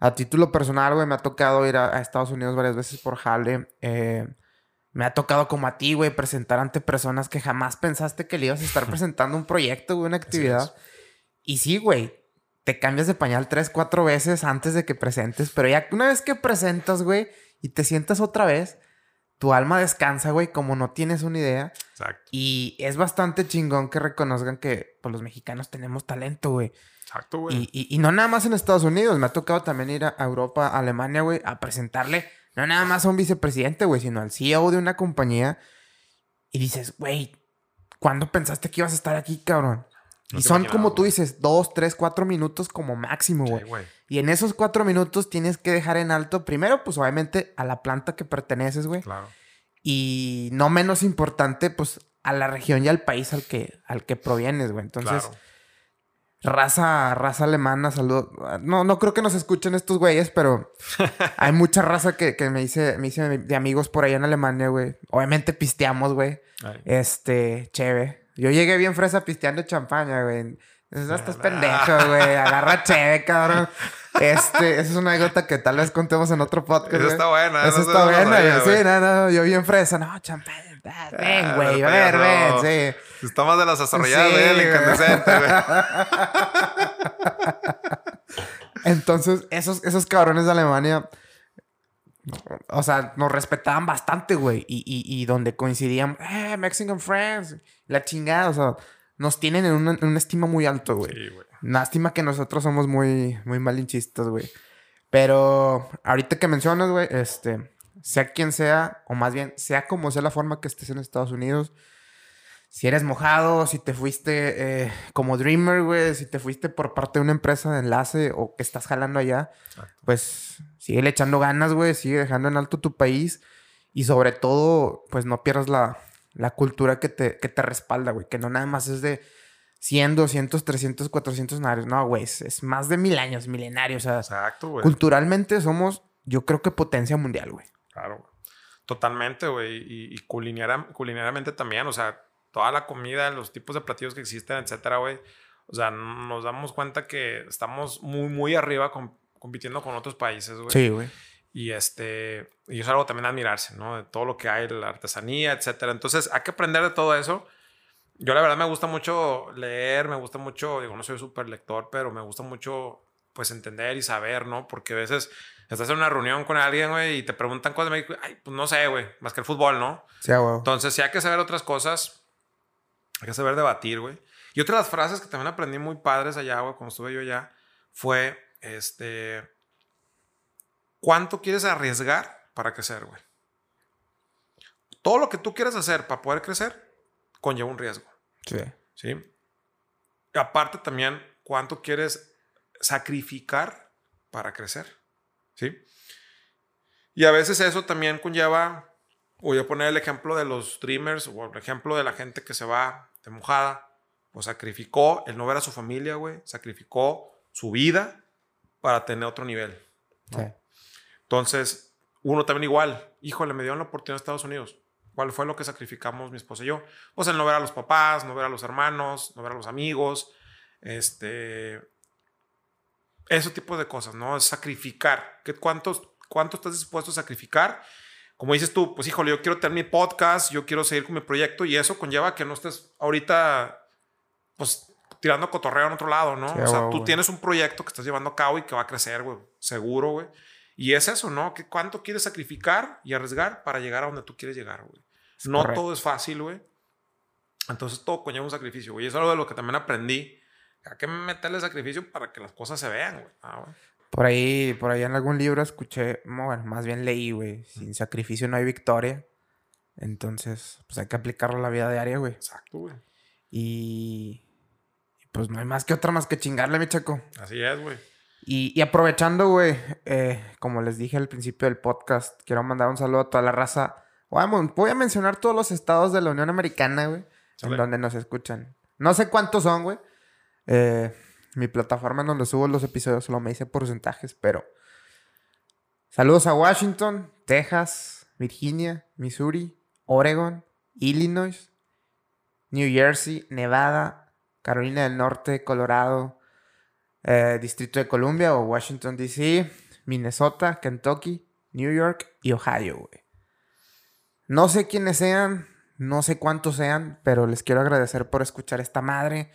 A título personal, güey, me ha tocado ir a, Estados Unidos varias veces por jale. Eh, me ha tocado como a ti, güey, presentar ante personas que jamás pensaste que le ibas a estar *laughs* presentando un proyecto, güey, una actividad. Y sí, güey, te cambias de pañal tres, cuatro veces antes de que presentes, pero ya una vez que presentas, güey, y te sientas otra vez, tu alma descansa, güey, como no tienes una idea. Exacto. Y es bastante chingón que reconozcan que pues, los mexicanos tenemos talento, güey. Exacto, güey. Y, no nada más en Estados Unidos. Me ha tocado también ir a Europa, a Alemania, güey, a presentarle no nada más a un vicepresidente, güey, sino al CEO de una compañía. Y dices, güey, ¿cuándo pensaste que ibas a estar aquí, cabrón? y son como tú dices, dos, tres, cuatro minutos como máximo, güey. Y en esos cuatro minutos tienes que dejar en alto, primero, pues obviamente a la planta que perteneces, güey. Claro. Y no menos importante, pues a la región y al país al que, al que provienes, güey. Entonces, raza, raza alemana, saludo. No, no creo que nos escuchen estos güeyes, pero *laughs* hay mucha raza que, me dice, me dice de amigos por allá en Alemania, güey. Obviamente pisteamos, güey. Este, cheve. Yo llegué bien fresa pisteando champaña, güey. Estás pendejo, güey. Agarra cheve, cabrón. *laughs* Este, esa es una anécdota que tal vez contemos en otro podcast. Eso está buena. Eso está buena, Sí, no, no, yo bien fresa. No, champaña. Ven, ah, güey, a ver, ven, sí. Está más de las desarrolladas de él, incandescente, güey. *laughs* Entonces, esos, esos cabrones de Alemania, o sea, nos respetaban bastante, güey. Y, y, y, donde coincidían, eh, Mexican friends, la chingada, o sea, nos tienen en una, en una estima muy alto, güey. Sí, güey. Lástima que nosotros somos muy, muy malinchistas, güey. Pero ahorita que mencionas, güey, este, sea quien sea, o más bien, sea como sea la forma que estés en Estados Unidos, si eres mojado, si te fuiste eh, como Dreamer, güey, si te fuiste por parte de una empresa de enlace o que estás jalando allá, pues sigue echando ganas, güey, sigue dejando en alto tu país y sobre todo, pues no pierdas la, la cultura que te, que te respalda, güey, que no nada más es de 100, 200, 300, 400 años, no, güey, es, más de mil años, millenarios, o sea, Exacto, güey. culturalmente somos, yo creo que potencia mundial, güey. Claro, Totalmente, güey. Y, y culinariamente también, o sea, toda la comida, los tipos de platillos que existen, etcétera, güey. O sea, nos damos cuenta que estamos muy, muy arriba compitiendo con otros países, güey. Sí, güey. Y este, y es algo también admirarse, ¿no? De todo lo que hay, la artesanía, etcétera. Entonces, hay que aprender de todo eso. Yo, la verdad, me gusta mucho leer, me gusta mucho, digo, no soy súper lector, pero me gusta mucho, pues, entender y saber, ¿no? Porque a veces estás en una reunión con alguien, güey, y te preguntan cosas, y ay, pues no sé, güey, más que el fútbol, ¿no? Sí, güey. Entonces, si hay que saber otras cosas, hay que saber debatir, güey. Y otra de las frases que también aprendí muy padres allá, güey, cuando estuve yo allá, fue, este, ¿cuánto quieres arriesgar para crecer, güey? Todo lo que tú quieres hacer para poder crecer conlleva un riesgo. Sí. Sí. Y aparte también, ¿cuánto quieres sacrificar para crecer? ¿sí? Y a veces eso también conlleva, voy a poner el ejemplo de los streamers o el ejemplo de la gente que se va de mojada, pues sacrificó el no ver a su familia, güey, sacrificó su vida para tener otro nivel. Entonces, uno también igual, híjole, me dio la oportunidad en Estados Unidos. ¿Cuál fue lo que sacrificamos mi esposa y yo? Pues el no ver a los papás, no ver a los hermanos, no ver a los amigos, este, ese tipo de cosas, ¿no? Sacrificar. ¿Qué, cuántos, cuánto estás dispuesto a sacrificar. Como dices tú, pues híjole, yo quiero tener mi podcast, yo quiero seguir con mi proyecto y eso conlleva que no estés ahorita, pues tirando cotorreo en otro lado, ¿no? o sea, tú tienes un proyecto que estás llevando a cabo y que va a crecer, güey, seguro, güey. Y es eso, ¿no? Que cuánto quieres sacrificar y arriesgar para llegar a donde tú quieres llegar, güey. No todo es fácil, güey. Entonces todo conlleva un sacrificio, güey. Y es algo de lo que también aprendí. Hay que meterle sacrificio para que las cosas se vean, güey. Ah, por ahí, por ahí en algún libro escuché, bueno, más bien leí, güey. Sin sacrificio no hay victoria. Entonces, pues hay que aplicarlo a la vida diaria, güey. Exacto, güey. Y, pues no hay más que otra más que chingarle, mi chaco. Así es, güey. Y, aprovechando, güey, eh, como les dije al principio del podcast, quiero mandar un saludo a toda la raza. Vamos, voy a mencionar todos los estados de la Unión Americana, güey, en donde nos escuchan. No sé cuántos son, güey. Eh, mi plataforma donde subo los episodios solo me dice porcentajes, pero. Saludos a Washington, Texas, Virginia, Missouri, Oregon, Illinois, New Jersey, Nevada, Carolina del Norte, Colorado, eh, Distrito de Columbia o Washington, D.C., Minnesota, Kentucky, New York y Ohio, güey. No sé quiénes sean, no sé cuántos sean, pero les quiero agradecer por escuchar esta madre.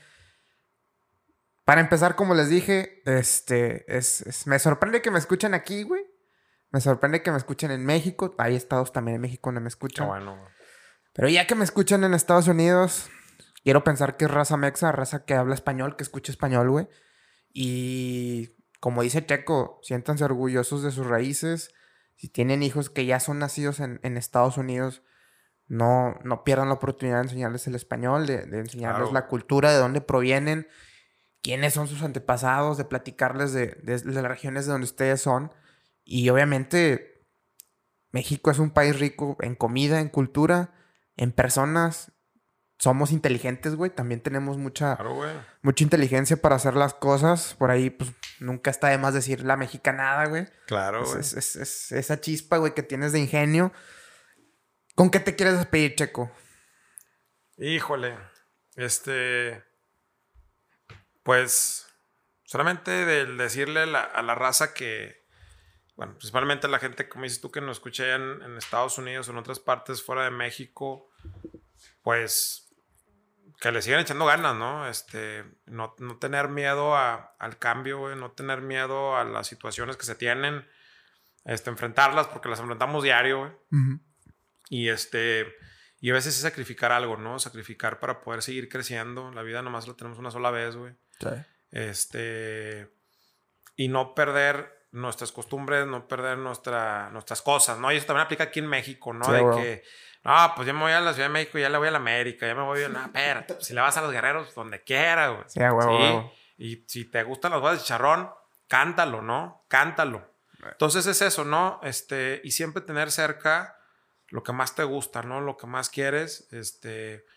Para empezar, como les dije, este, es, me sorprende que me escuchen aquí, güey. Me sorprende que me escuchen en México. Hay estados también en México donde me escuchan. bueno. Pero ya que me escuchan en Estados Unidos, quiero pensar que es raza mexa, raza que habla español, que escucha español, güey. Y como dice Checo, siéntanse orgullosos de sus raíces. Si tienen hijos que ya son nacidos en, Estados Unidos, no, no pierdan la oportunidad de enseñarles el español, de, enseñarles la cultura, de dónde provienen quiénes son sus antepasados, de platicarles de, las regiones de donde ustedes son. Y obviamente México es un país rico en comida, en cultura, en personas. Somos inteligentes, güey. También tenemos mucha, mucha inteligencia para hacer las cosas. Por ahí, pues, nunca está de más decir la mexicanada, güey. Claro, güey. Es, esa chispa, güey, que tienes de ingenio. ¿Con qué te quieres despedir, Checo? Híjole. Este pues solamente del decirle a la, raza que, bueno, principalmente a la gente, como dices tú, que nos escuché en, Estados Unidos o en otras partes fuera de México, pues que le sigan echando ganas, ¿no? Este, no, tener miedo al cambio, no tener miedo a las situaciones que se tienen, este, enfrentarlas porque las enfrentamos diario, Y este, y a veces es sacrificar algo, ¿no? Sacrificar para poder seguir creciendo. La vida nomás la tenemos una sola vez, güey. Este. Y no perder nuestras costumbres, no perder nuestra, nuestras cosas, ¿no? Y eso también aplica aquí en México, ¿no? de que, no, pues ya me voy a la Ciudad de México, ya le voy a la América, ya me voy a. No, *laughs* espérate, pues si le vas a los guerreros, donde quiera, güey. Sí, Y si te gustan los bodas de charrón, cántalo, ¿no? Cántalo. Entonces es eso, ¿no? Este, y siempre tener cerca lo que más te gusta, ¿no? Lo que más quieres, este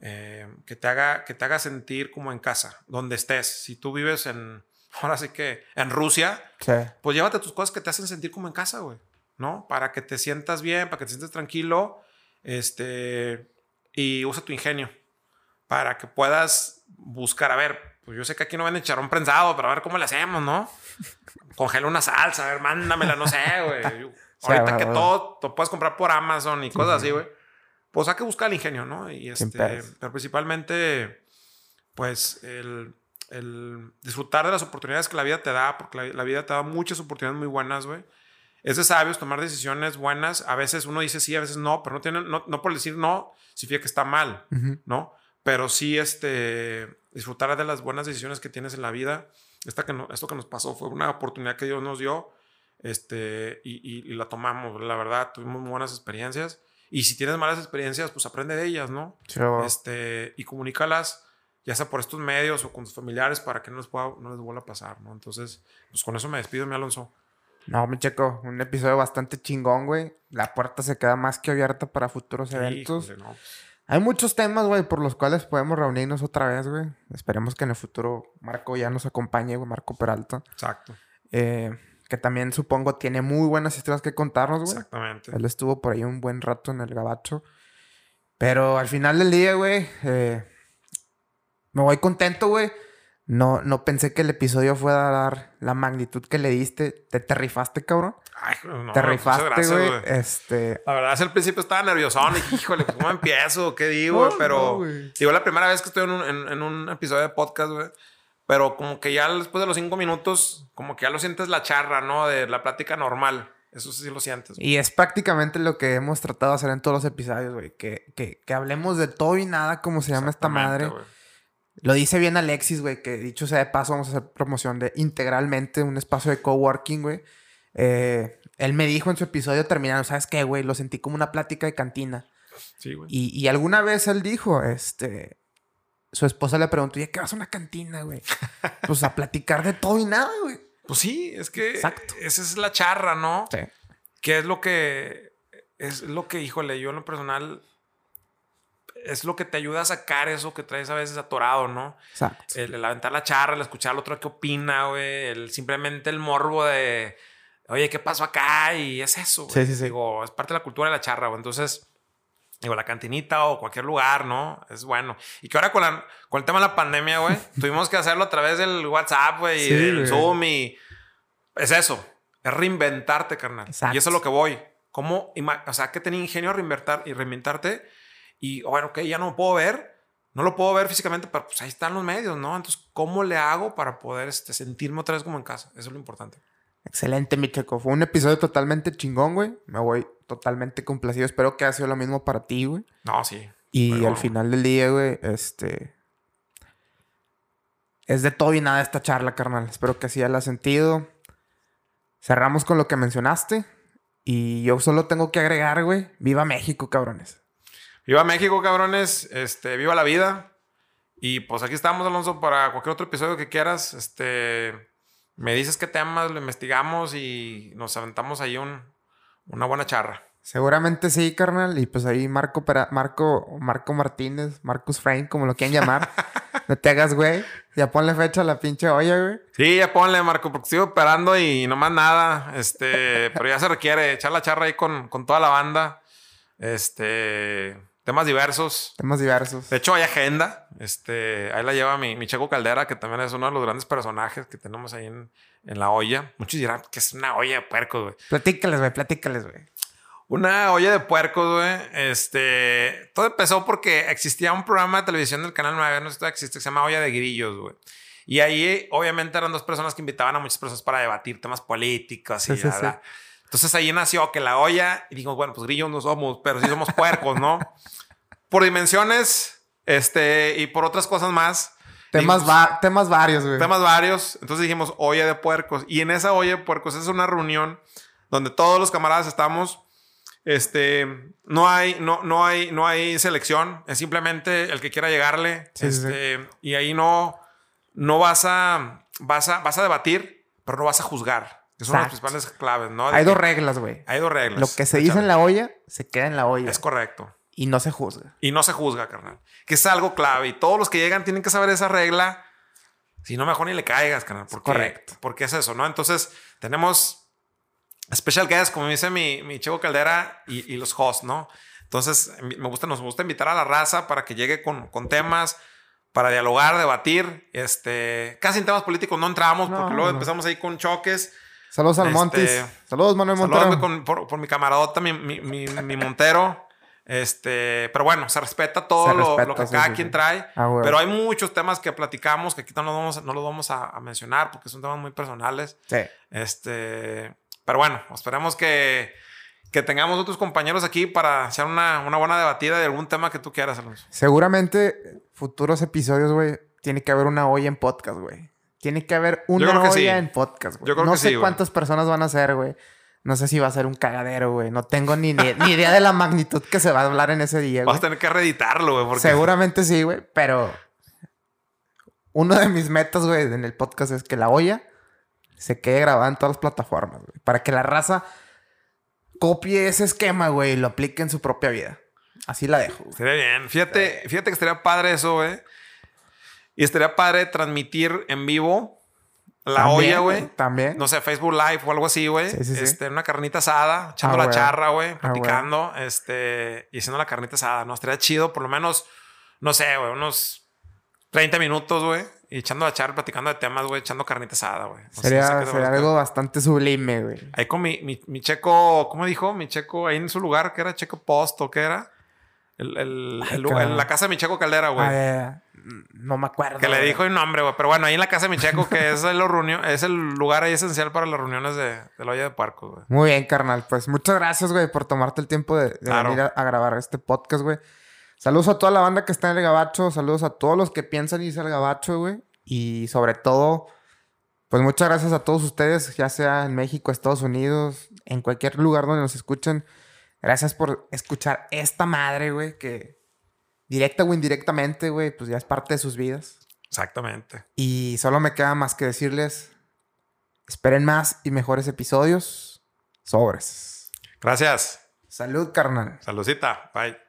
eh, que, te haga, que te haga sentir como en casa, donde estés. Si tú vives en, *laughs* ahora sí que en Rusia, pues llévate tus cosas que te hacen sentir como en casa, güey, ¿no? Para que te sientas bien, para que te sientas tranquilo, este, y usa tu ingenio, para que puedas buscar, a ver, pues yo sé que aquí no venden charrón prensado, pero a ver cómo le hacemos, ¿no? *laughs* Congela una salsa, a ver, mándamela, no sé, güey. *laughs* Ahorita que todo lo puedes comprar por Amazon y cosas así, güey pues hay que buscar el ingenio, ¿no? Y este, pero principalmente, pues, el, disfrutar de las oportunidades que la vida te da, porque la, vida te da muchas oportunidades muy buenas, güey. Es de sabios tomar decisiones buenas. A veces uno dice sí, a veces no, pero no, tiene, no, por decir no significa que está mal, ¿no? Pero sí, este, disfrutar de las buenas decisiones que tienes en la vida. Esta que no, esto que nos pasó fue una oportunidad que Dios nos dio este, y, y la tomamos, la verdad, tuvimos muy buenas experiencias y si tienes malas experiencias, pues aprende de ellas, ¿no? Este, y comunícalas, ya sea por estos medios o con tus familiares, para que no les, pueda, no les vuelva a pasar, ¿no? Entonces, pues con eso me despido, mi Alonso. No, mi checo, un episodio bastante chingón, güey. La puerta se queda más que abierta para futuros eventos. Hay muchos temas, güey, por los cuales podemos reunirnos otra vez, güey. Esperemos que en el futuro Marco ya nos acompañe, güey, Marco Peralta. Exacto. Eh, que también supongo tiene muy buenas historias que contarnos, güey. Exactamente. Él estuvo por ahí un buen rato en el gabacho. Pero al final del día, güey, eh, me voy contento, güey, No, no pensé que el episodio fuera a dar la magnitud que le diste. Te, te rifaste, cabrón. Ay, no, te rifaste, güey. Este. La verdad, es al principio estaba nerviosón. Y híjole, pues, ¿cómo empiezo? ¿Qué digo? No, Pero, no, digo, la primera vez que estoy en un, en, en un episodio de podcast, güey. Pero como que ya después de los cinco minutos, como que ya lo sientes la charra, ¿no? De la plática normal. Eso sí lo sientes. güey. Y es prácticamente lo que hemos tratado de hacer en todos los episodios, güey. Que, que, que hablemos de todo y nada, como se llama esta madre. güey. Lo dice bien Alexis, güey, que dicho sea de paso, vamos a hacer promoción de integralmente un espacio de coworking, güey. Eh, él me dijo en su episodio terminando, ¿sabes qué, güey? Lo sentí como una plática de cantina. Sí, güey. Y, y alguna vez él dijo, este, su esposa le preguntó, ¿y qué vas a una cantina, güey? *laughs* Pues a platicar de todo y nada, güey. Pues sí, es que Exacto. esa es la charra, ¿no? Sí. Que es lo que. Es lo que, híjole, yo en lo personal. Es lo que te ayuda a sacar eso que traes a veces atorado, ¿no? Exacto. El, el aventar la charra, el escuchar al otro qué opina, güey. El, simplemente el morbo de. Oye, ¿qué pasó acá? Y es eso, güey. Sí, sí, sí. Digo, es parte de la cultura de la charra, güey. Entonces. Digo, la cantinita o cualquier lugar, ¿no? Es bueno. Y que ahora con, la- con el tema de la pandemia, güey, *laughs* tuvimos que hacerlo a través del WhatsApp, güey, y Sí, del güey. Zoom y... Es eso. Es reinventarte, carnal. Exacto. Y eso es lo que voy. ¿Cómo? O sea, que tenía ingenio reinventar y reinventarte. Y, bueno, ok, ya no lo puedo ver. No lo puedo ver físicamente, pero pues ahí están los medios, ¿no? Entonces, ¿cómo le hago para poder este, sentirme otra vez como en casa? Eso es lo importante. Excelente, mi checo. Fue un episodio totalmente chingón, güey. Me voy totalmente complacido. Espero que haya sido lo mismo para ti, güey. No, sí. Y Bueno. al final del día, güey, este. Es de todo y nada esta charla, carnal. Espero que así haya sentido. Cerramos con lo que mencionaste. Y yo solo tengo que agregar, güey. Viva México, cabrones. Viva México, cabrones. Este, viva la vida. Y pues aquí estamos, Alonso, para cualquier otro episodio que quieras. Este, me dices qué temas, lo investigamos y nos aventamos ahí un, una buena charra. Seguramente sí, carnal. Y pues ahí Marco, Pera- Marco, Marco Martínez, Marcus Frame, como lo quieran llamar. *laughs* no te hagas, güey. Ya ponle fecha a la pinche olla, güey. Sí, ya ponle, Marco, porque sigo esperando y no más nada. Este, *laughs* pero ya se requiere echar la charra ahí con, con toda la banda. Este, temas diversos. Temas diversos. De hecho, hay agenda. Este, ahí la lleva mi, mi Checo Caldera, que también es uno de los grandes personajes que tenemos ahí en, en la olla. Muchos dirán que es una olla de puercos, güey. Platícales, güey. Platícales, güey. Una olla de puercos, güey. Este, todo empezó porque existía un programa de televisión del Canal 9, no sé si existe, que se llama Olla de Grillos, güey. Y ahí, obviamente, eran dos personas que invitaban a muchas personas para debatir temas políticos y Sí. Entonces ahí nació que la olla, y digo, bueno, pues grillos no somos, pero sí somos puercos, ¿no? *laughs* Por dimensiones, este, y por otras cosas más. Temas, dijimos, va- temas varios, güey. temas varios. Entonces dijimos olla de puercos. Y en esa olla de puercos es una reunión donde todos los camaradas estamos. Este, no hay, no, no hay, no hay selección. Es simplemente el que quiera llegarle. Sí, sí, sí. este, Y ahí no, no vas a, vas a, vas a debatir, pero no vas a juzgar. Que son las Exacto. principales claves, ¿no? De Hay dos reglas, güey. hay dos reglas. Lo que se dice en la olla, se queda en la olla. Es correcto. Y no se juzga. Y no se juzga, carnal. Que es algo clave. Y todos los que llegan tienen que saber esa regla. Si no, mejor ni le caigas, carnal. Porque, correcto. Porque es eso, ¿no? Entonces, tenemos special guests, como dice mi, mi Checo Caldera, y, y los hosts, ¿no? Entonces, me gusta, nos gusta invitar a la raza para que llegue con, con temas, para dialogar, debatir. Este, casi en temas políticos no entramos, No, porque luego no. empezamos ahí con choques. Saludos al Este, Montis. Saludos, Manuel Montero. Saludos por, por mi camaradota, mi, mi, mi- mi Montero. Este, pero bueno, se respeta todo Se lo, respeta, lo que sí, cada sí, quien sí. trae. Ah, güey. Pero hay muchos temas que platicamos que aquí no los vamos, no los vamos a, a mencionar porque son temas muy personales. Sí. Este, pero bueno, esperemos que, que tengamos otros compañeros aquí para hacer una, una buena debatida de algún tema que tú quieras, Alonso. Seguramente futuros episodios, güey, tiene que haber una olla en podcast, güey. Tiene que haber una olla sí. en podcast, güey. Yo creo no que sé sí, cuántas personas van a ser, güey. No sé si va a ser un cagadero, güey. No tengo ni, ni, ni idea de la magnitud que se va a hablar en ese día, Vas güey. a tener que reeditarlo, güey, porque Seguramente sí, güey. Pero uno de mis metas, güey, en el podcast es que la olla se quede grabada en todas las plataformas, güey. Para que la raza copie ese esquema, güey, y lo aplique en su propia vida. Así la dejo. güey. Estaría bien. Fíjate, fíjate que estaría padre eso, güey. Y estaría padre transmitir en vivo la También, olla, güey. También. No sé, Facebook Live o algo así, güey. Sí, sí, sí. Este, una carnita asada, echando Ah, la güey. charra, güey, Ah, platicando, este, y haciendo la carnita asada, ¿no? Estaría chido, por lo menos, no sé, güey, unos 30 minutos, güey. Y echando a char, platicando de temas, güey, echando carnita asada, güey. sería, algo bastante sublime, güey. Ahí con mi, mi, mi, checo, ¿cómo dijo? Mi checo ahí en su lugar, que era Checo Post o qué era. El, el, el, la casa de mi checo Caldera, güey. Ah, no me acuerdo. Que le dijo un nombre, güey. Pero bueno, ahí en la casa de mi checo, que es el, es el lugar ahí esencial para las reuniones de, de la olla de puercos, güey. Muy bien, carnal. Pues muchas gracias, güey, por tomarte el tiempo de, venir a, a grabar este podcast, güey. Saludos a toda la banda que está en el Gabacho. Saludos a todos los que piensan irse al Gabacho, güey. Y sobre todo, pues muchas gracias a todos ustedes, ya sea en México, Estados Unidos, en cualquier lugar donde nos escuchen. Gracias por escuchar esta madre, güey, que directa o indirectamente, güey, pues ya es parte de sus vidas. Exactamente. Y solo me queda más que decirles, esperen más y mejores episodios. Sobres. Gracias. Salud, carnal. Saludcita. Bye.